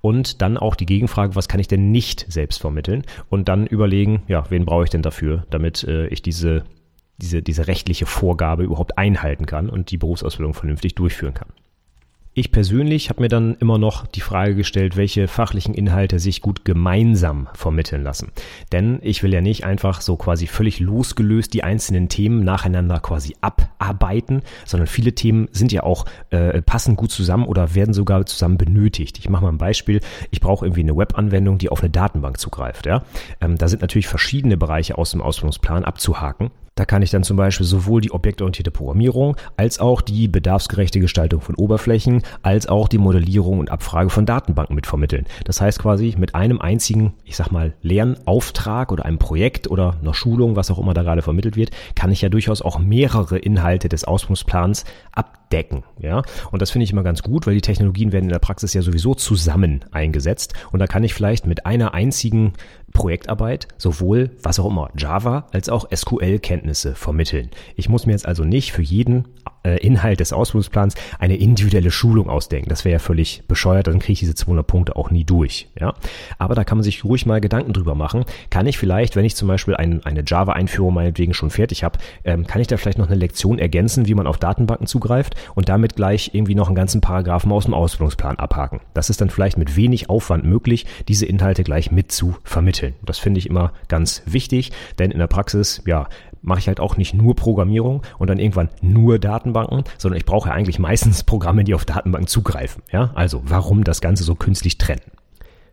Und dann auch die Gegenfrage, was kann ich denn nicht selbst vermitteln? Und dann überlegen, ja, wen brauche ich denn dafür, damit äh, ich diese, diese, diese rechtliche Vorgabe überhaupt einhalten kann und die Berufsausbildung vernünftig durchführen kann. Ich persönlich habe mir dann immer noch die Frage gestellt, welche fachlichen Inhalte sich gut gemeinsam vermitteln lassen. Denn ich will ja nicht einfach so quasi völlig losgelöst die einzelnen Themen nacheinander quasi abarbeiten, sondern viele Themen sind ja auch äh, passen gut zusammen oder werden sogar zusammen benötigt. Ich mache mal ein Beispiel. Ich brauche irgendwie eine Webanwendung, die auf eine Datenbank zugreift. Ja? Ähm, da sind natürlich verschiedene Bereiche aus dem Ausbildungsplan abzuhaken. Da kann ich dann zum Beispiel sowohl die objektorientierte Programmierung als auch die bedarfsgerechte Gestaltung von Oberflächen als auch die Modellierung und Abfrage von Datenbanken mit vermitteln. Das heißt quasi mit einem einzigen, ich sag mal, Lernauftrag oder einem Projekt oder einer Schulung, was auch immer da gerade vermittelt wird, kann ich ja durchaus auch mehrere Inhalte des Ausbildungsplans abdecken. Ja, und das finde ich immer ganz gut, weil die Technologien werden in der Praxis ja sowieso zusammen eingesetzt und da kann ich vielleicht mit einer einzigen Projektarbeit sowohl, was auch immer, Java als auch SQL-Kenntnisse vermitteln. Ich muss mir jetzt also nicht für jeden äh, Inhalt des Ausbildungsplans eine individuelle Schulung ausdenken. Das wäre ja völlig bescheuert, dann kriege ich diese 200 Punkte auch nie durch. Ja? Aber da kann man sich ruhig mal Gedanken drüber machen. Kann ich vielleicht, wenn ich zum Beispiel ein, eine Java-Einführung meinetwegen schon fertig habe, ähm, kann ich da vielleicht noch eine Lektion ergänzen, wie man auf Datenbanken zugreift und damit gleich irgendwie noch einen ganzen Paragraphen aus dem Ausbildungsplan abhaken. Das ist dann vielleicht mit wenig Aufwand möglich, diese Inhalte gleich mit zu vermitteln. Das finde ich immer ganz wichtig, denn in der Praxis, ja, mache ich halt auch nicht nur Programmierung und dann irgendwann nur Datenbanken, sondern ich brauche ja eigentlich meistens Programme, die auf Datenbanken zugreifen. Ja, also warum das Ganze so künstlich trennen?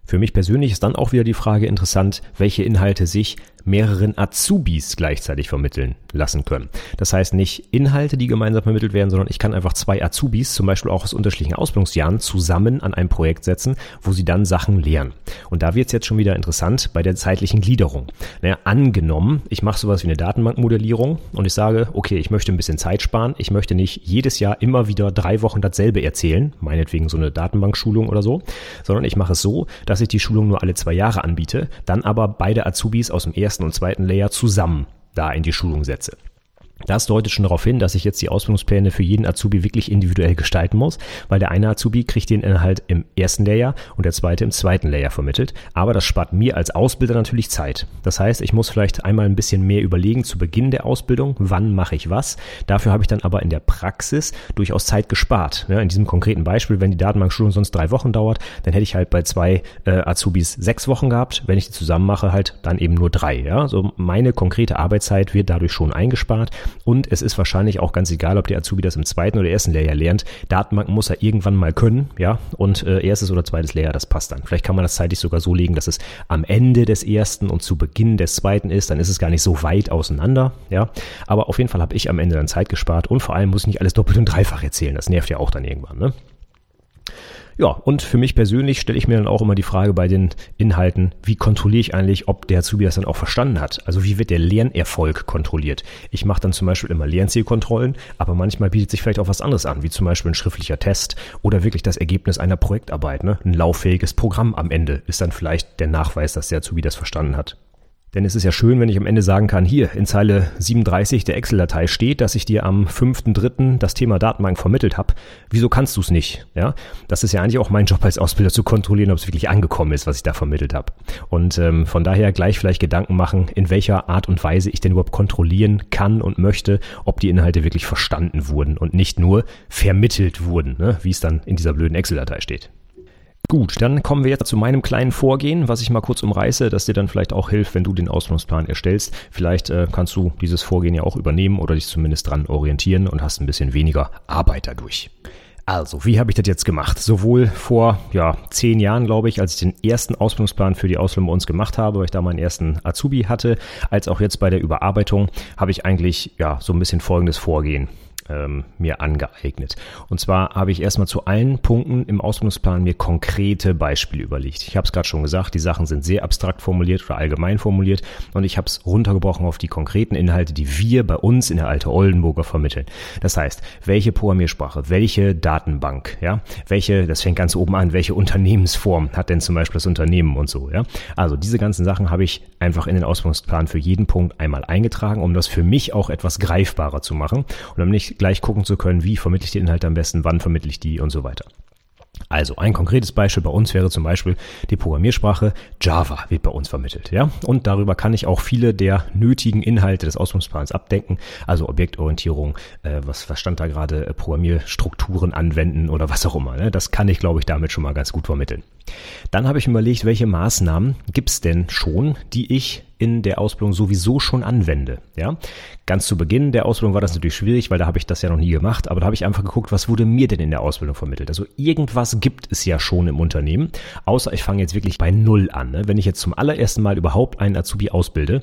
Für mich persönlich ist dann auch wieder die Frage interessant, welche Inhalte sich mehreren Azubis gleichzeitig vermitteln lassen können. Das heißt nicht Inhalte, die gemeinsam vermittelt werden, sondern ich kann einfach zwei Azubis, zum Beispiel auch aus unterschiedlichen Ausbildungsjahren, zusammen an ein Projekt setzen, wo sie dann Sachen lernen. Und da wird es jetzt schon wieder interessant bei der zeitlichen Gliederung. Naja, angenommen, ich mache sowas wie eine Datenbankmodellierung und ich sage, okay, ich möchte ein bisschen Zeit sparen, ich möchte nicht jedes Jahr immer wieder drei Wochen dasselbe erzählen, meinetwegen so eine Datenbankschulung oder so, sondern ich mache es so, dass ich die Schulung nur alle zwei Jahre anbiete, dann aber beide Azubis aus dem ersten ersten und zweiten Layer zusammen da in die Schulung setze. Das deutet schon darauf hin, dass ich jetzt die Ausbildungspläne für jeden Azubi wirklich individuell gestalten muss, weil der eine Azubi kriegt den Inhalt im ersten Layer und der zweite im zweiten Layer vermittelt. Aber das spart mir als Ausbilder natürlich Zeit. Das heißt, ich muss vielleicht einmal ein bisschen mehr überlegen zu Beginn der Ausbildung, wann mache ich was. Dafür habe ich dann aber in der Praxis durchaus Zeit gespart. Ja, in diesem konkreten Beispiel, wenn die Datenbankschulung sonst drei Wochen dauert, dann hätte ich halt bei zwei äh, Azubis sechs Wochen gehabt. Wenn ich die zusammen mache, halt dann eben nur drei. Ja, so meine konkrete Arbeitszeit wird dadurch schon eingespart und es ist wahrscheinlich auch ganz egal, ob der Azubi das im zweiten oder ersten Layer lernt. Datenbanken muss er irgendwann mal können, ja. Und äh, erstes oder zweites Layer, das passt dann. Vielleicht kann man das zeitlich sogar so legen, dass es am Ende des ersten und zu Beginn des zweiten ist. Dann ist es gar nicht so weit auseinander, ja. Aber auf jeden Fall habe ich am Ende dann Zeit gespart und vor allem muss ich nicht alles doppelt und dreifach erzählen. Das nervt ja auch dann irgendwann, ne? Ja, und für mich persönlich stelle ich mir dann auch immer die Frage bei den Inhalten, wie kontrolliere ich eigentlich, ob der Azubi das dann auch verstanden hat? Also wie wird der Lernerfolg kontrolliert? Ich mache dann zum Beispiel immer Lernzielkontrollen, aber manchmal bietet sich vielleicht auch was anderes an, wie zum Beispiel ein schriftlicher Test oder wirklich das Ergebnis einer Projektarbeit. Ne? Ein lauffähiges Programm am Ende ist dann vielleicht der Nachweis, dass der Azubi das verstanden hat. Denn es ist ja schön, wenn ich am Ende sagen kann, hier in Zeile 37 der Excel-Datei steht, dass ich dir am 5.3. das Thema Datenbank vermittelt habe. Wieso kannst du es nicht? Ja, das ist ja eigentlich auch mein Job als Ausbilder zu kontrollieren, ob es wirklich angekommen ist, was ich da vermittelt habe. Und ähm, von daher gleich vielleicht Gedanken machen, in welcher Art und Weise ich denn überhaupt kontrollieren kann und möchte, ob die Inhalte wirklich verstanden wurden und nicht nur vermittelt wurden, ne? wie es dann in dieser blöden Excel-Datei steht. Gut, dann kommen wir jetzt zu meinem kleinen Vorgehen, was ich mal kurz umreiße, das dir dann vielleicht auch hilft, wenn du den Ausbildungsplan erstellst. Vielleicht äh, kannst du dieses Vorgehen ja auch übernehmen oder dich zumindest dran orientieren und hast ein bisschen weniger Arbeit dadurch. Also, wie habe ich das jetzt gemacht? Sowohl vor ja, zehn Jahren, glaube ich, als ich den ersten Ausbildungsplan für die Ausbildung bei uns gemacht habe, weil ich da meinen ersten Azubi hatte, als auch jetzt bei der Überarbeitung, habe ich eigentlich ja so ein bisschen folgendes Vorgehen ähm, mir angeeignet. Und zwar habe ich erstmal zu allen Punkten im Ausbildungsplan mir konkrete Beispiele überlegt. Ich habe es gerade schon gesagt, die Sachen sind sehr abstrakt formuliert oder allgemein formuliert und ich habe es runtergebrochen auf die konkreten Inhalte, die wir bei uns in der Alte Oldenburger vermitteln. Das heißt, welche Programmiersprache, welche Datenbank, ja, welche, das fängt ganz oben an, welche Unternehmensform hat denn zum Beispiel das Unternehmen und so, ja. Also diese ganzen Sachen habe ich einfach in den Ausbildungsplan für jeden Punkt einmal eingetragen, um das für mich auch etwas greifbarer zu machen und um nicht gleich gucken zu können, wie vermittle ich die Inhalte am besten, wann vermittle ich die und so weiter. Also ein konkretes Beispiel bei uns wäre zum Beispiel die Programmiersprache Java wird bei uns vermittelt, ja. Und darüber kann ich auch viele der nötigen Inhalte des Ausbildungsplans abdenken, also Objektorientierung, äh, was, was stand da gerade, äh, Programmierstrukturen anwenden oder was auch immer. Ne? Das kann ich, glaube ich, damit schon mal ganz gut vermitteln. Dann habe ich überlegt, welche Maßnahmen gibt's denn schon, die ich in der Ausbildung sowieso schon anwende. Ja, ganz zu Beginn der Ausbildung war das natürlich schwierig, weil da habe ich das ja noch nie gemacht. Aber da habe ich einfach geguckt, was wurde mir denn in der Ausbildung vermittelt. Also irgendwas gibt es ja schon im Unternehmen, außer ich fange jetzt wirklich bei Null an. Ne? Wenn ich jetzt zum allerersten Mal überhaupt einen Azubi ausbilde,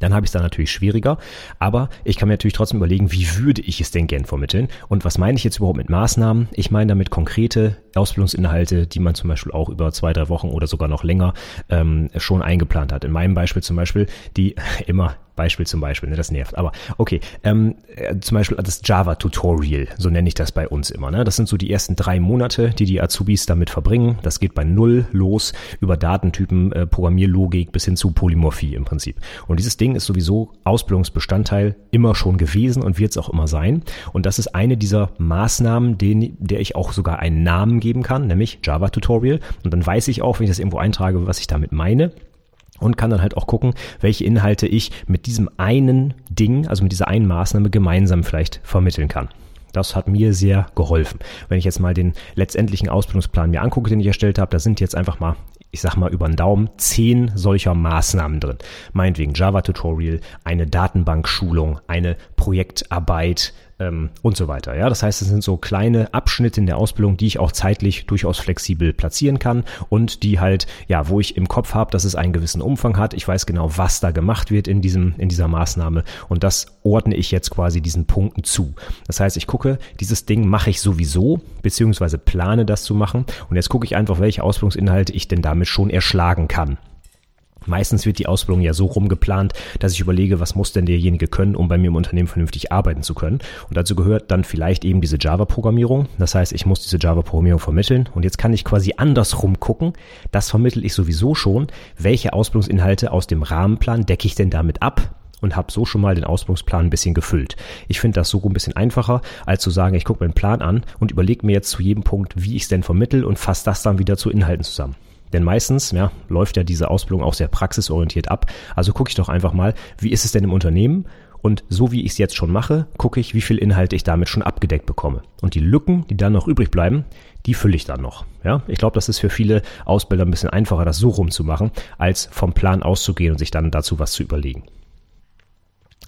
dann habe ich es dann natürlich schwieriger. Aber ich kann mir natürlich trotzdem überlegen, wie würde ich es denn gern vermitteln? Und was meine ich jetzt überhaupt mit Maßnahmen? Ich meine damit konkrete Ausbildungsinhalte, die man zum Beispiel auch über zwei, drei Wochen oder sogar noch länger ähm, schon eingeplant hat. In meinem Beispiel zum Beispiel die immer Beispiel zum Beispiel, ne, das nervt. Aber okay, ähm, äh, zum Beispiel das Java-Tutorial, so nenne ich das bei uns immer. Ne? Das sind so die ersten drei Monate, die die Azubis damit verbringen. Das geht bei Null los über Datentypen, äh, Programmierlogik bis hin zu Polymorphie im Prinzip. Und dieses Ding ist sowieso Ausbildungsbestandteil immer schon gewesen und wird es auch immer sein. Und das ist eine dieser Maßnahmen, den, der ich auch sogar einen Namen geben kann, nämlich Java-Tutorial. Und dann weiß ich auch, wenn ich das irgendwo eintrage, was ich damit meine und kann dann halt auch gucken, welche Inhalte ich mit diesem einen Ding, also mit dieser einen Maßnahme gemeinsam vielleicht vermitteln kann. Das hat mir sehr geholfen. Wenn ich jetzt mal den letztendlichen Ausbildungsplan mir angucke, den ich erstellt habe, da sind jetzt einfach mal ich sag mal über den Daumen, zehn solcher Maßnahmen drin. Meinetwegen Java-Tutorial, eine Datenbankschulung, eine Projektarbeit, ähm, und so weiter. Ja, das heißt, es sind so kleine Abschnitte in der Ausbildung, die ich auch zeitlich durchaus flexibel platzieren kann und die halt, ja, wo ich im Kopf habe, dass es einen gewissen Umfang hat. Ich weiß genau, was da gemacht wird in diesem, in dieser Maßnahme und das ordne ich jetzt quasi diesen Punkten zu. Das heißt, ich gucke, dieses Ding mache ich sowieso, beziehungsweise plane das zu machen und jetzt gucke ich einfach, welche Ausbildungsinhalte ich denn damit schon erschlagen kann. Meistens wird die Ausbildung ja so rumgeplant, dass ich überlege, was muss denn derjenige können, um bei mir im Unternehmen vernünftig arbeiten zu können. Und dazu gehört dann vielleicht eben diese Java-Programmierung. Das heißt, ich muss diese Java-Programmierung vermitteln. Und jetzt kann ich quasi andersrum gucken. Das vermittel ich sowieso schon. Welche Ausbildungsinhalte aus dem Rahmenplan decke ich denn damit ab? und habe so schon mal den Ausbildungsplan ein bisschen gefüllt. Ich finde das so ein bisschen einfacher, als zu sagen, ich gucke mir den Plan an und überlege mir jetzt zu jedem Punkt, wie ich es denn vermittel und fasse das dann wieder zu Inhalten zusammen. Denn meistens ja, läuft ja diese Ausbildung auch sehr praxisorientiert ab. Also gucke ich doch einfach mal, wie ist es denn im Unternehmen? Und so wie ich es jetzt schon mache, gucke ich, wie viel Inhalte ich damit schon abgedeckt bekomme. Und die Lücken, die dann noch übrig bleiben, die fülle ich dann noch. Ja, ich glaube, das ist für viele Ausbilder ein bisschen einfacher, das so rumzumachen, als vom Plan auszugehen und sich dann dazu was zu überlegen.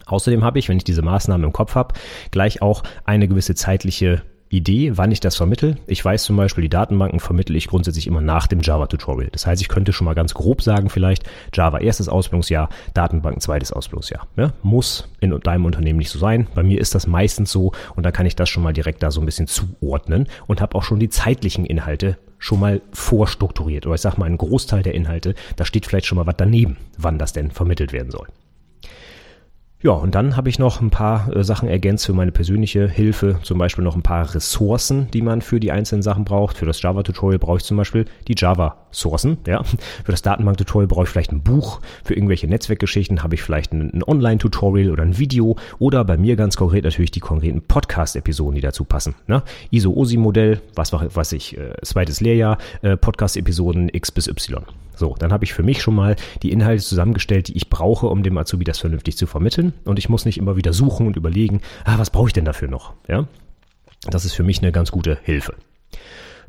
Außerdem habe ich, wenn ich diese Maßnahmen im Kopf habe, gleich auch eine gewisse zeitliche Idee, wann ich das vermittel. Ich weiß zum Beispiel, die Datenbanken vermittle ich grundsätzlich immer nach dem Java-Tutorial. Das heißt, ich könnte schon mal ganz grob sagen, vielleicht Java erstes Ausbildungsjahr, Datenbanken zweites Ausbildungsjahr. Ja, muss in deinem Unternehmen nicht so sein. Bei mir ist das meistens so und dann kann ich das schon mal direkt da so ein bisschen zuordnen und habe auch schon die zeitlichen Inhalte schon mal vorstrukturiert. Oder ich sage mal, einen Großteil der Inhalte, da steht vielleicht schon mal was daneben, wann das denn vermittelt werden soll. Ja, und dann habe ich noch ein paar äh, Sachen ergänzt für meine persönliche Hilfe, zum Beispiel noch ein paar Ressourcen, die man für die einzelnen Sachen braucht. Für das Java-Tutorial brauche ich zum Beispiel die Java Sourcen. Ja. Für das Datenbank-Tutorial brauche ich vielleicht ein Buch. Für irgendwelche Netzwerkgeschichten habe ich vielleicht ein, ein Online-Tutorial oder ein Video. Oder bei mir ganz konkret natürlich die konkreten Podcast-Episoden, die dazu passen. Ne? ISO-OSI-Modell, was, was ich, äh, zweites Lehrjahr, äh, Podcast-Episoden X bis Y. So, dann habe ich für mich schon mal die Inhalte zusammengestellt, die ich brauche, um dem Azubi das vernünftig zu vermitteln. Und ich muss nicht immer wieder suchen und überlegen, ah, was brauche ich denn dafür noch? Ja, das ist für mich eine ganz gute Hilfe.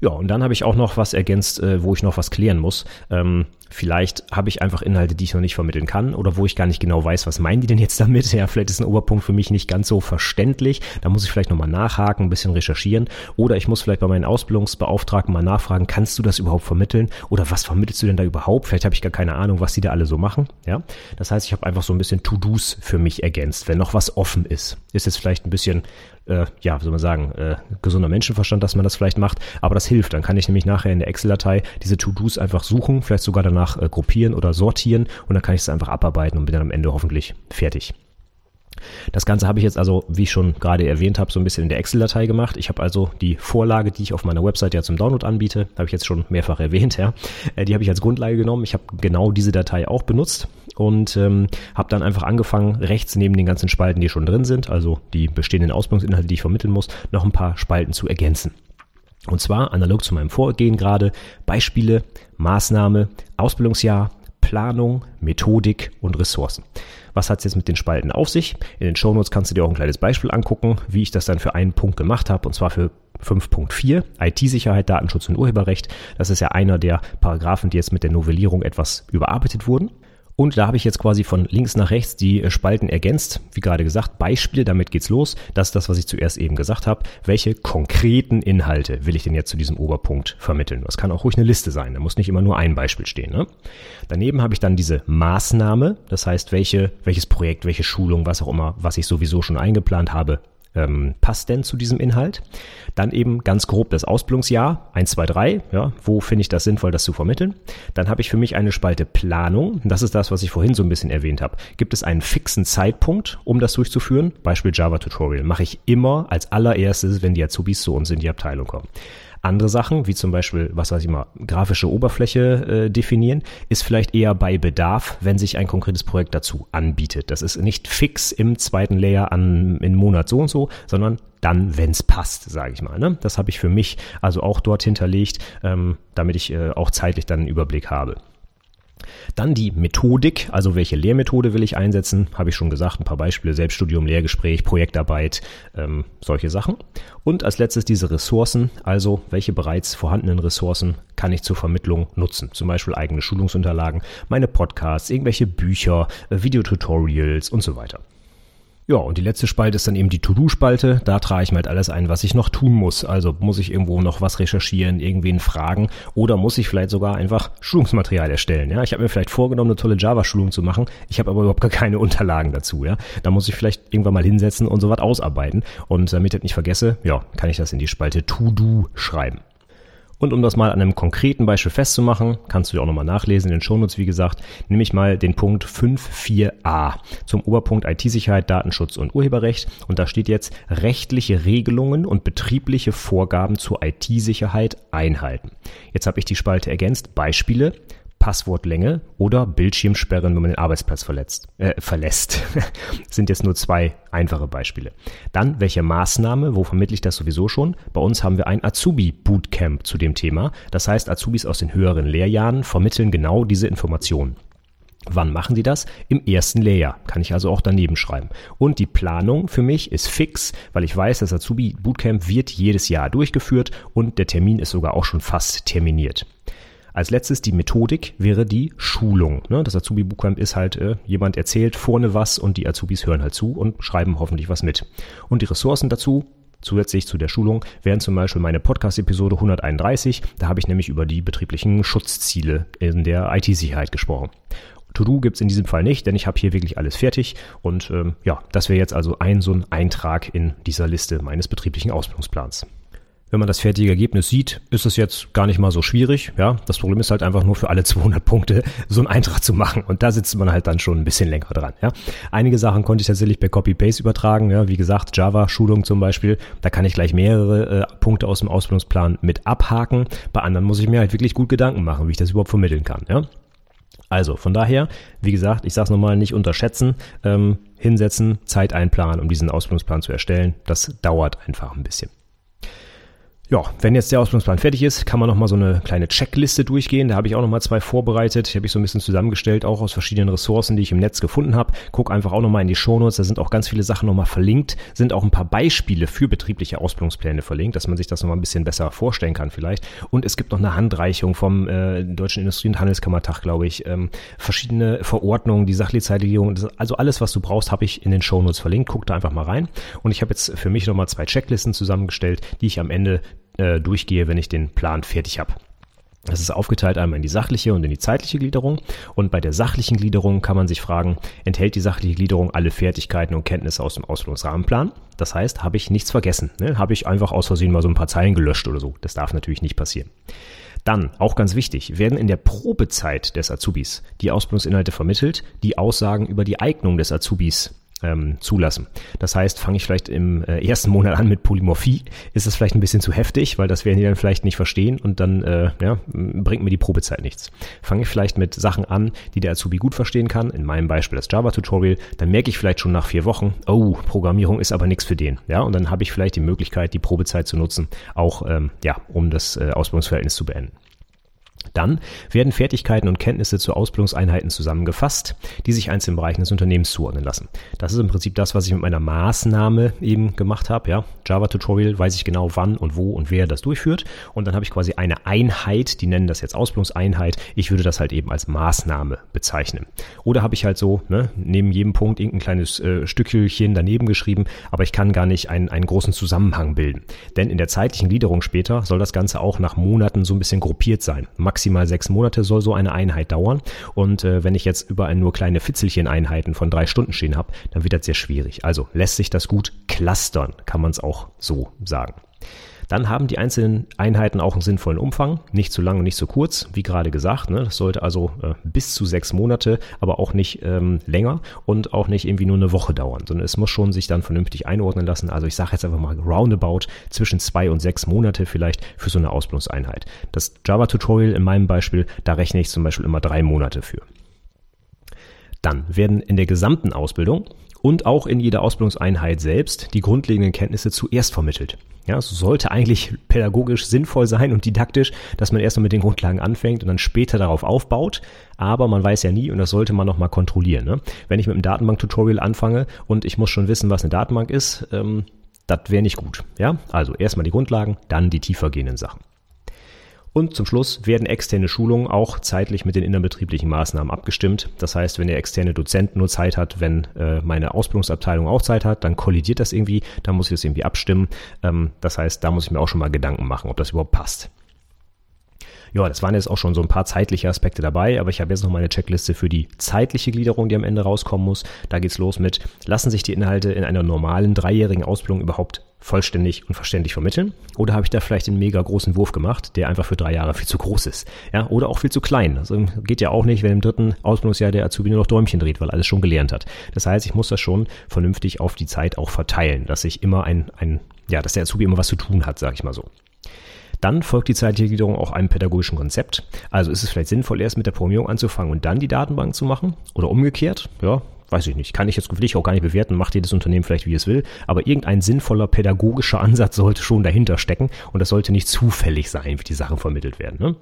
Ja, und dann habe ich auch noch was ergänzt, äh, wo ich noch was klären muss. Ähm, vielleicht habe ich einfach Inhalte, die ich noch nicht vermitteln kann oder wo ich gar nicht genau weiß, was meinen die denn jetzt damit. Ja, vielleicht ist ein Oberpunkt für mich nicht ganz so verständlich. Da muss ich vielleicht nochmal nachhaken, ein bisschen recherchieren oder ich muss vielleicht bei meinen Ausbildungsbeauftragten mal nachfragen, kannst du das überhaupt vermitteln oder was vermittelst du denn da überhaupt? Vielleicht habe ich gar keine Ahnung, was die da alle so machen. Ja, das heißt, ich habe einfach so ein bisschen To-Dos für mich ergänzt, wenn noch was offen ist. Ist jetzt vielleicht ein bisschen äh, ja, wie soll man sagen, äh, gesunder Menschenverstand, dass man das vielleicht macht, aber das hilft. Dann kann ich nämlich nachher in der Excel-Datei diese To-Dos einfach suchen, vielleicht sogar danach äh, gruppieren oder sortieren und dann kann ich es einfach abarbeiten und bin dann am Ende hoffentlich fertig. Das Ganze habe ich jetzt also, wie ich schon gerade erwähnt habe, so ein bisschen in der Excel-Datei gemacht. Ich habe also die Vorlage, die ich auf meiner Website ja zum Download anbiete, habe ich jetzt schon mehrfach erwähnt, ja. Äh, die habe ich als Grundlage genommen. Ich habe genau diese Datei auch benutzt und ähm, habe dann einfach angefangen, rechts neben den ganzen Spalten, die schon drin sind, also die bestehenden Ausbildungsinhalte, die ich vermitteln muss, noch ein paar Spalten zu ergänzen. Und zwar analog zu meinem Vorgehen gerade Beispiele, Maßnahme, Ausbildungsjahr, Planung, Methodik und Ressourcen. Was hat es jetzt mit den Spalten auf sich? In den Shownotes kannst du dir auch ein kleines Beispiel angucken, wie ich das dann für einen Punkt gemacht habe, und zwar für 5.4, IT-Sicherheit, Datenschutz und Urheberrecht. Das ist ja einer der Paragraphen, die jetzt mit der Novellierung etwas überarbeitet wurden. Und da habe ich jetzt quasi von links nach rechts die äh, Spalten ergänzt. Wie gerade gesagt, Beispiele, damit geht's los. Das ist das, was ich zuerst eben gesagt habe. Welche konkreten Inhalte will ich denn jetzt zu diesem Oberpunkt vermitteln? Das kann auch ruhig eine Liste sein. Da muss nicht immer nur ein Beispiel stehen. Ne? Daneben habe ich dann diese Maßnahme. Das heißt, welche, welches Projekt, welche Schulung, was auch immer, was ich sowieso schon eingeplant habe, ähm, passt denn zu diesem Inhalt? Dann eben ganz grob das Ausbildungsjahr, 1, 2, 3, ja, wo finde ich das sinnvoll, das zu vermitteln? Dann habe ich für mich eine Spalte Planung, das ist das, was ich vorhin so ein bisschen erwähnt habe. Gibt es einen fixen Zeitpunkt, um das durchzuführen? Beispiel Java Tutorial mache ich immer als allererstes, wenn die Azubis zu uns in die Abteilung kommen. Andere Sachen, wie zum Beispiel, was weiß ich mal, grafische Oberfläche äh, definieren, ist vielleicht eher bei Bedarf, wenn sich ein konkretes Projekt dazu anbietet. Das ist nicht fix im zweiten Layer an in Monat so und so, sondern dann, wenn's passt, sage ich mal. Ne? Das habe ich für mich also auch dort hinterlegt, ähm, damit ich äh, auch zeitlich dann einen Überblick habe. Dann die Methodik, also welche Lehrmethode will ich einsetzen, habe ich schon gesagt, ein paar Beispiele, Selbststudium, Lehrgespräch, Projektarbeit, ähm, solche Sachen. Und als letztes diese Ressourcen, also welche bereits vorhandenen Ressourcen kann ich zur Vermittlung nutzen. Zum Beispiel eigene Schulungsunterlagen, meine Podcasts, irgendwelche Bücher, äh, Videotutorials und so weiter. Ja, und die letzte Spalte ist dann eben die To-Do-Spalte. Da trage ich mir halt alles ein, was ich noch tun muss. Also muss ich irgendwo noch was recherchieren, irgendwen fragen oder muss ich vielleicht sogar einfach Schulungsmaterial erstellen. Ja, ich habe mir vielleicht vorgenommen, eine tolle Java-Schulung zu machen. Ich habe aber überhaupt gar keine Unterlagen dazu. Ja, da muss ich vielleicht irgendwann mal hinsetzen und sowas ausarbeiten. Und damit ich das nicht vergesse, ja, kann ich das in die Spalte To-Do schreiben. Und um das mal an einem konkreten Beispiel festzumachen, kannst du dir auch nochmal nachlesen in den Shownotes, wie gesagt, nehme ich mal den Punkt 5.4a zum Oberpunkt IT-Sicherheit, Datenschutz und Urheberrecht. Und da steht jetzt rechtliche Regelungen und betriebliche Vorgaben zur IT-Sicherheit einhalten. Jetzt habe ich die Spalte ergänzt. Beispiele. Passwortlänge oder Bildschirmsperren, wenn man den Arbeitsplatz verletzt, äh, verlässt. sind jetzt nur zwei einfache Beispiele. Dann, welche Maßnahme, wo vermittle ich das sowieso schon? Bei uns haben wir ein Azubi-Bootcamp zu dem Thema. Das heißt, Azubis aus den höheren Lehrjahren vermitteln genau diese Informationen. Wann machen die das? Im ersten Lehrjahr. Kann ich also auch daneben schreiben. Und die Planung für mich ist fix, weil ich weiß, das Azubi Bootcamp wird jedes Jahr durchgeführt und der Termin ist sogar auch schon fast terminiert. Als letztes die Methodik wäre die Schulung. Ne? Das Azubi Bootcamp ist halt, äh, jemand erzählt vorne was und die Azubis hören halt zu und schreiben hoffentlich was mit. Und die Ressourcen dazu, Zusätzlich zu der Schulung wären zum Beispiel meine Podcast-Episode 131. Da habe ich nämlich über die betrieblichen Schutzziele in der IT-Sicherheit gesprochen. To-Do gibt's in diesem Fall nicht, denn ich habe hier wirklich alles fertig. Und ähm, ja, das wäre jetzt also ein so ein Eintrag in dieser Liste meines betrieblichen Ausbildungsplans. Wenn man das fertige Ergebnis sieht, ist es jetzt gar nicht mal so schwierig. Ja, das Problem ist halt einfach nur für alle 200 Punkte so einen Eintrag zu machen. Und da sitzt man halt dann schon ein bisschen länger dran. Ja, einige Sachen konnte ich tatsächlich per Copy-Paste übertragen. Ja, wie gesagt, Java-Schulung zum Beispiel. Da kann ich gleich mehrere äh, Punkte aus dem Ausbildungsplan mit abhaken. Bei anderen muss ich mir halt wirklich gut Gedanken machen, wie ich das überhaupt vermitteln kann. Ja, also von daher, wie gesagt, ich sage es nochmal, nicht unterschätzen, ähm, hinsetzen, Zeit einplanen, um diesen Ausbildungsplan zu erstellen. Das dauert einfach ein bisschen. Ja, wenn jetzt der Ausbildungsplan fertig ist, kann man nochmal so eine kleine Checkliste durchgehen. Da habe ich auch nochmal zwei vorbereitet. Die habe ich so ein bisschen zusammengestellt, auch aus verschiedenen Ressourcen, die ich im Netz gefunden habe. Guck einfach auch nochmal in die Shownotes, da sind auch ganz viele Sachen nochmal verlinkt, sind auch ein paar Beispiele für betriebliche Ausbildungspläne verlinkt, dass man sich das nochmal ein bisschen besser vorstellen kann vielleicht. Und es gibt noch eine Handreichung vom äh, Deutschen Industrie- und Handelskammertag, glaube ich, ähm, verschiedene Verordnungen, die Sachlichzeitlegierung, also alles, was du brauchst, habe ich in den Shownotes verlinkt. Guck da einfach mal rein. Und ich habe jetzt für mich nochmal zwei Checklisten zusammengestellt, die ich am Ende äh, durchgehe, wenn ich den Plan fertig habe. Das ist aufgeteilt einmal in die sachliche und in die zeitliche Gliederung. Und bei der sachlichen Gliederung kann man sich fragen, enthält die sachliche Gliederung alle Fertigkeiten und Kenntnisse aus dem Ausbildungsrahmenplan? Das heißt, habe ich nichts vergessen? Ne? Habe ich einfach aus Versehen mal so ein paar Zeilen gelöscht oder so? Das darf natürlich nicht passieren. Dann, auch ganz wichtig, werden in der Probezeit des Azubis die Ausbildungsinhalte vermittelt, die Aussagen über die Eignung des Azubis ähm, zulassen. Das heißt, fange ich vielleicht im äh, ersten Monat an mit Polymorphie, ist es vielleicht ein bisschen zu heftig, weil das werden die dann vielleicht nicht verstehen und dann äh, ja, bringt mir die Probezeit nichts. Fange ich vielleicht mit Sachen an, die der Azubi gut verstehen kann, in meinem Beispiel das Java-Tutorial, dann merke ich vielleicht schon nach vier Wochen, oh, Programmierung ist aber nichts für den. Ja, und dann habe ich vielleicht die Möglichkeit, die Probezeit zu nutzen, auch ähm, ja, um das äh, Ausbildungsverhältnis zu beenden. Dann werden Fertigkeiten und Kenntnisse zu Ausbildungseinheiten zusammengefasst, die sich einzelnen Bereichen des Unternehmens zuordnen lassen. Das ist im Prinzip das, was ich mit meiner Maßnahme eben gemacht habe. Ja, Java-Tutorial weiß ich genau, wann und wo und wer das durchführt. Und dann habe ich quasi eine Einheit, die nennen das jetzt Ausbildungseinheit. Ich würde das halt eben als Maßnahme bezeichnen. Oder habe ich halt so ne, neben jedem Punkt irgendein kleines äh, Stückchen daneben geschrieben, aber ich kann gar nicht einen, einen großen Zusammenhang bilden. Denn in der zeitlichen Gliederung später soll das Ganze auch nach Monaten so ein bisschen gruppiert sein maximal sechs Monate soll so eine Einheit dauern. Und äh, wenn ich jetzt überall nur kleine Fitzelchen-Einheiten von drei Stunden stehen habe, dann wird das sehr schwierig. Also lässt sich das gut clustern, kann man es auch so sagen. Dann haben die einzelnen Einheiten auch einen sinnvollen Umfang, nicht zu lang und nicht zu kurz, wie gerade gesagt. Ne? Das sollte also äh, bis zu sechs Monate, aber auch nicht ähm, länger und auch nicht irgendwie nur eine Woche dauern, sondern es muss schon sich dann vernünftig einordnen lassen. Also ich sage jetzt einfach mal roundabout zwischen zwei und sechs Monate vielleicht für so eine Ausbildungseinheit. Das Java-Tutorial in meinem Beispiel, da rechne ich zum Beispiel immer drei Monate für. Dann werden in der gesamten Ausbildung und auch in jeder Ausbildungseinheit selbst die grundlegenden Kenntnisse zuerst vermittelt. Ja, es sollte eigentlich pädagogisch sinnvoll sein und didaktisch, dass man erstmal mit den Grundlagen anfängt und dann später darauf aufbaut. Aber man weiß ja nie und das sollte man nochmal kontrollieren. Ne? Wenn ich mit einem Datenbank-Tutorial anfange und ich muss schon wissen, was eine Datenbank ist, ähm, das wäre nicht gut. Ja, also erstmal die Grundlagen, dann die tiefergehenden Sachen. Und zum Schluss werden externe Schulungen auch zeitlich mit den innerbetrieblichen Maßnahmen abgestimmt. Das heißt, wenn der externe Dozent nur Zeit hat, wenn äh, meine Ausbildungsabteilung auch Zeit hat, dann kollidiert das irgendwie, dann muss ich das irgendwie abstimmen. Ähm, das heißt, da muss ich mir auch schon mal Gedanken machen, ob das überhaupt passt. Ja, das waren jetzt auch schon so ein paar zeitliche Aspekte dabei, aber ich habe jetzt noch meine Checkliste für die zeitliche Gliederung, die am Ende rauskommen muss. Da geht's los mit, lassen sich die Inhalte in einer normalen dreijährigen Ausbildung überhaupt vollständig und verständlich vermitteln? Oder habe ich da vielleicht einen mega großen Wurf gemacht, der einfach für drei Jahre viel zu groß ist? Ja, oder auch viel zu klein. Also geht ja auch nicht, wenn im dritten Ausbildungsjahr der Azubi nur noch Däumchen dreht, weil alles schon gelernt hat. Das heißt, ich muss das schon vernünftig auf die Zeit auch verteilen, dass ich immer ein, ein ja, dass der Azubi immer was zu tun hat, sage ich mal so. Dann folgt die zeitliche Gliederung auch einem pädagogischen Konzept. Also ist es vielleicht sinnvoll, erst mit der Programmierung anzufangen und dann die Datenbank zu machen? Oder umgekehrt? Ja, weiß ich nicht. Kann ich jetzt will ich auch gar nicht bewerten, macht jedes Unternehmen vielleicht wie es will, aber irgendein sinnvoller pädagogischer Ansatz sollte schon dahinter stecken und das sollte nicht zufällig sein, wie die Sachen vermittelt werden. Ne?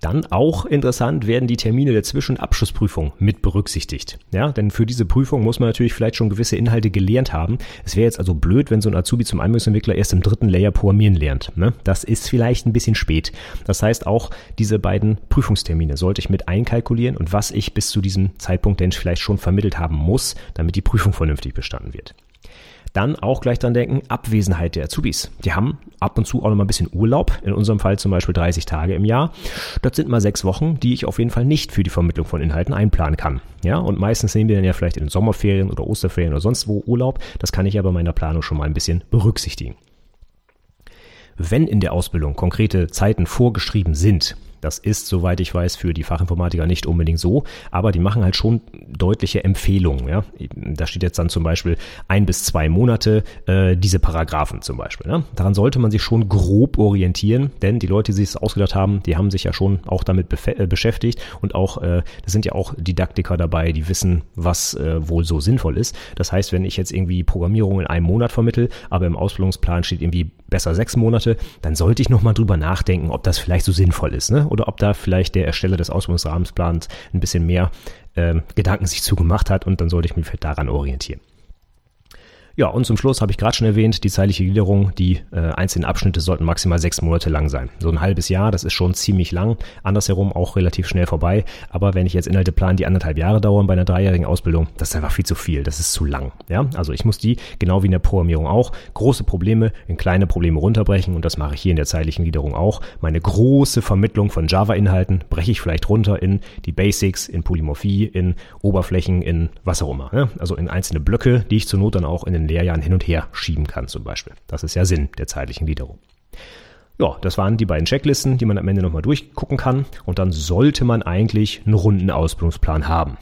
Dann auch interessant werden die Termine der Zwischenabschlussprüfung mit berücksichtigt. Ja, denn für diese Prüfung muss man natürlich vielleicht schon gewisse Inhalte gelernt haben. Es wäre jetzt also blöd, wenn so ein Azubi zum Anwendungsentwickler erst im dritten Layer programmieren lernt. Ne? Das ist vielleicht ein bisschen spät. Das heißt, auch diese beiden Prüfungstermine sollte ich mit einkalkulieren und was ich bis zu diesem Zeitpunkt denn vielleicht schon vermittelt haben muss, damit die Prüfung vernünftig bestanden wird. Dann auch gleich dran denken, Abwesenheit der Azubis. Die haben ab und zu auch noch mal ein bisschen Urlaub, in unserem Fall zum Beispiel 30 Tage im Jahr. Das sind mal sechs Wochen, die ich auf jeden Fall nicht für die Vermittlung von Inhalten einplanen kann. Ja, und meistens nehmen wir dann ja vielleicht in den Sommerferien oder Osterferien oder sonst wo Urlaub. Das kann ich ja bei meiner Planung schon mal ein bisschen berücksichtigen. Wenn in der Ausbildung konkrete Zeiten vorgeschrieben sind, das ist, soweit ich weiß, für die Fachinformatiker nicht unbedingt so, aber die machen halt schon deutliche Empfehlungen. Ja? Da steht jetzt dann zum Beispiel ein bis zwei Monate äh, diese Paragraphen zum Beispiel. Ne? Daran sollte man sich schon grob orientieren, denn die Leute, die sich das ausgedacht haben, die haben sich ja schon auch damit äh, beschäftigt und auch, äh, das sind ja auch Didaktiker dabei, die wissen, was äh, wohl so sinnvoll ist. Das heißt, wenn ich jetzt irgendwie Programmierung in einem Monat vermittel, aber im Ausbildungsplan steht irgendwie besser sechs Monate, dann sollte ich nochmal drüber nachdenken, ob das vielleicht so sinnvoll ist. Ne? Oder ob da vielleicht der Ersteller des Ausbildungsrahmenplans ein bisschen mehr äh, Gedanken sich zugemacht hat und dann sollte ich mich daran orientieren. Ja, und zum Schluss habe ich gerade schon erwähnt, die zeitliche Gliederung, die äh, einzelnen Abschnitte sollten maximal sechs Monate lang sein. So ein halbes Jahr, das ist schon ziemlich lang, andersherum auch relativ schnell vorbei. Aber wenn ich jetzt Inhalte plane, die anderthalb Jahre dauern bei einer dreijährigen Ausbildung, das ist einfach viel zu viel, das ist zu lang. Ja, also ich muss die, genau wie in der Programmierung auch, große Probleme in kleine Probleme runterbrechen und das mache ich hier in der zeitlichen Gliederung auch. Meine große Vermittlung von Java-Inhalten breche ich vielleicht runter in die Basics, in Polymorphie, in Oberflächen, in was auch immer. Ja? Also in einzelne Blöcke, die ich zur Not dann auch in den Lehrjahren hin und her schieben kann zum Beispiel. Das ist ja Sinn der zeitlichen Gliederung. Ja, das waren die beiden Checklisten, die man am Ende nochmal durchgucken kann. Und dann sollte man eigentlich einen runden Ausbildungsplan haben.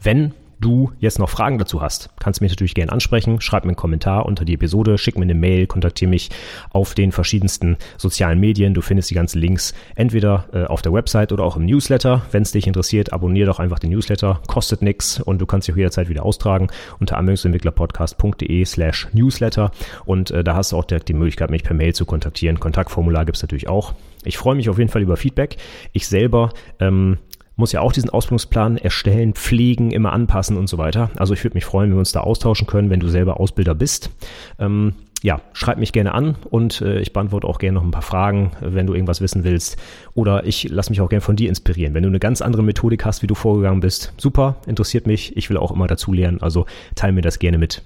Wenn du jetzt noch Fragen dazu hast, kannst du mich natürlich gerne ansprechen. Schreib mir einen Kommentar unter die Episode, schick mir eine Mail, kontaktiere mich auf den verschiedensten sozialen Medien. Du findest die ganzen Links entweder äh, auf der Website oder auch im Newsletter. Wenn es dich interessiert, abonniere doch einfach den Newsletter, kostet nichts und du kannst dich auch jederzeit wieder austragen unter anwendungsentwicklerpodcast.de slash Newsletter und äh, da hast du auch direkt die Möglichkeit, mich per Mail zu kontaktieren. Kontaktformular gibt es natürlich auch. Ich freue mich auf jeden Fall über Feedback. Ich selber ähm, muss ja auch diesen Ausbildungsplan erstellen, pflegen, immer anpassen und so weiter. Also ich würde mich freuen, wenn wir uns da austauschen können, wenn du selber Ausbilder bist. Ähm, ja, schreib mich gerne an und äh, ich beantworte auch gerne noch ein paar Fragen, wenn du irgendwas wissen willst. Oder ich lasse mich auch gerne von dir inspirieren. Wenn du eine ganz andere Methodik hast, wie du vorgegangen bist, super, interessiert mich. Ich will auch immer dazu lernen, also teile mir das gerne mit.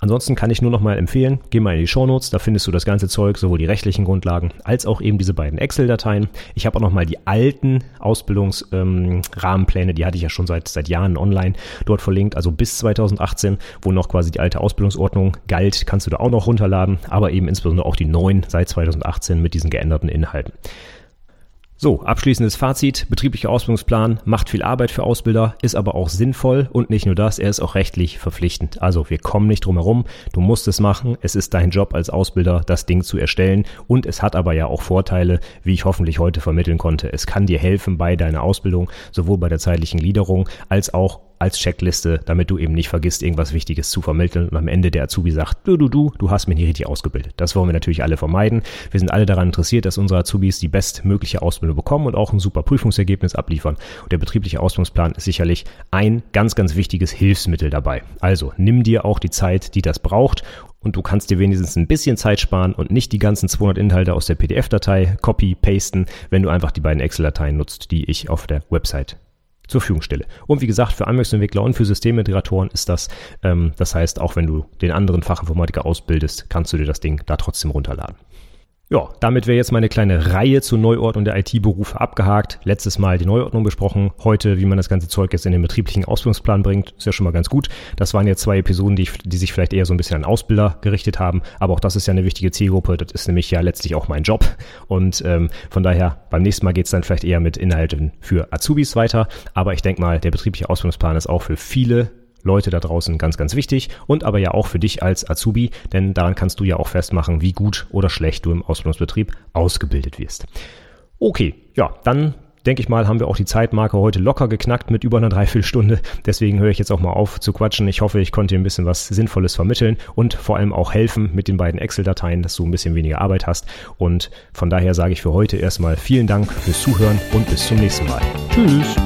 Ansonsten kann ich nur noch mal empfehlen, geh mal in die Shownotes, da findest du das ganze Zeug, sowohl die rechtlichen Grundlagen als auch eben diese beiden Excel-Dateien. Ich habe auch noch mal die alten Ausbildungsrahmenpläne, ähm, die hatte ich ja schon seit, seit Jahren online dort verlinkt, also bis 2018, wo noch quasi die alte Ausbildungsordnung galt, kannst du da auch noch runterladen, aber eben insbesondere auch die neuen seit 2018 mit diesen geänderten Inhalten. So, abschließendes Fazit. Betrieblicher Ausbildungsplan macht viel Arbeit für Ausbilder, ist aber auch sinnvoll und nicht nur das, er ist auch rechtlich verpflichtend. Also wir kommen nicht drum herum, du musst es machen, es ist dein Job als Ausbilder, das Ding zu erstellen und es hat aber ja auch Vorteile, wie ich hoffentlich heute vermitteln konnte. Es kann dir helfen bei deiner Ausbildung, sowohl bei der zeitlichen Gliederung als auch als Checkliste, damit du eben nicht vergisst, irgendwas Wichtiges zu vermitteln und am Ende der Azubi sagt, du, du, du, du hast mich nicht richtig ausgebildet. Das wollen wir natürlich alle vermeiden. Wir sind alle daran interessiert, dass unsere Azubis die bestmögliche Ausbildung bekommen und auch ein super Prüfungsergebnis abliefern. Und der betriebliche Ausbildungsplan ist sicherlich ein ganz, ganz wichtiges Hilfsmittel dabei. Also nimm dir auch die Zeit, die das braucht und du kannst dir wenigstens ein bisschen Zeit sparen und nicht die ganzen 200 Inhalte aus der PDF-Datei copy, pasten, wenn du einfach die beiden Excel-Dateien nutzt, die ich auf der Website zur Verfügung stelle. Und wie gesagt, für Anwendungsentwickler und für Systemintegratoren ist das, ähm, das heißt, auch wenn du den anderen Fachinformatiker ausbildest, kannst du dir das Ding da trotzdem runterladen. Ja, damit wäre jetzt meine kleine Reihe zur Neuordnung der IT-Berufe abgehakt. Letztes Mal die Neuordnung besprochen. Heute, wie man das ganze Zeug jetzt in den betrieblichen Ausbildungsplan bringt, ist ja schon mal ganz gut. Das waren jetzt zwei Episoden, die, die sich vielleicht eher so ein bisschen an Ausbilder gerichtet haben. Aber auch das ist ja eine wichtige Zielgruppe. Das ist nämlich ja letztlich auch mein Job. Und ähm, von daher, beim nächsten Mal geht's dann vielleicht eher mit Inhalten für Azubis weiter. Aber ich denke mal, der betriebliche Ausbildungsplan ist auch für viele Leute da draußen ganz, ganz wichtig und aber ja auch für dich als Azubi, denn daran kannst du ja auch festmachen, wie gut oder schlecht du im Ausbildungsbetrieb ausgebildet wirst. Okay, ja, dann denke ich mal, haben wir auch die Zeitmarke heute locker geknackt mit über einer Dreiviertelstunde. Deswegen höre ich jetzt auch mal auf zu quatschen. Ich hoffe, ich konnte dir ein bisschen was Sinnvolles vermitteln und vor allem auch helfen mit den beiden Excel-Dateien, dass du ein bisschen weniger Arbeit hast. Und von daher sage ich für heute erstmal vielen Dank fürs Zuhören und bis zum nächsten Mal. Tschüss.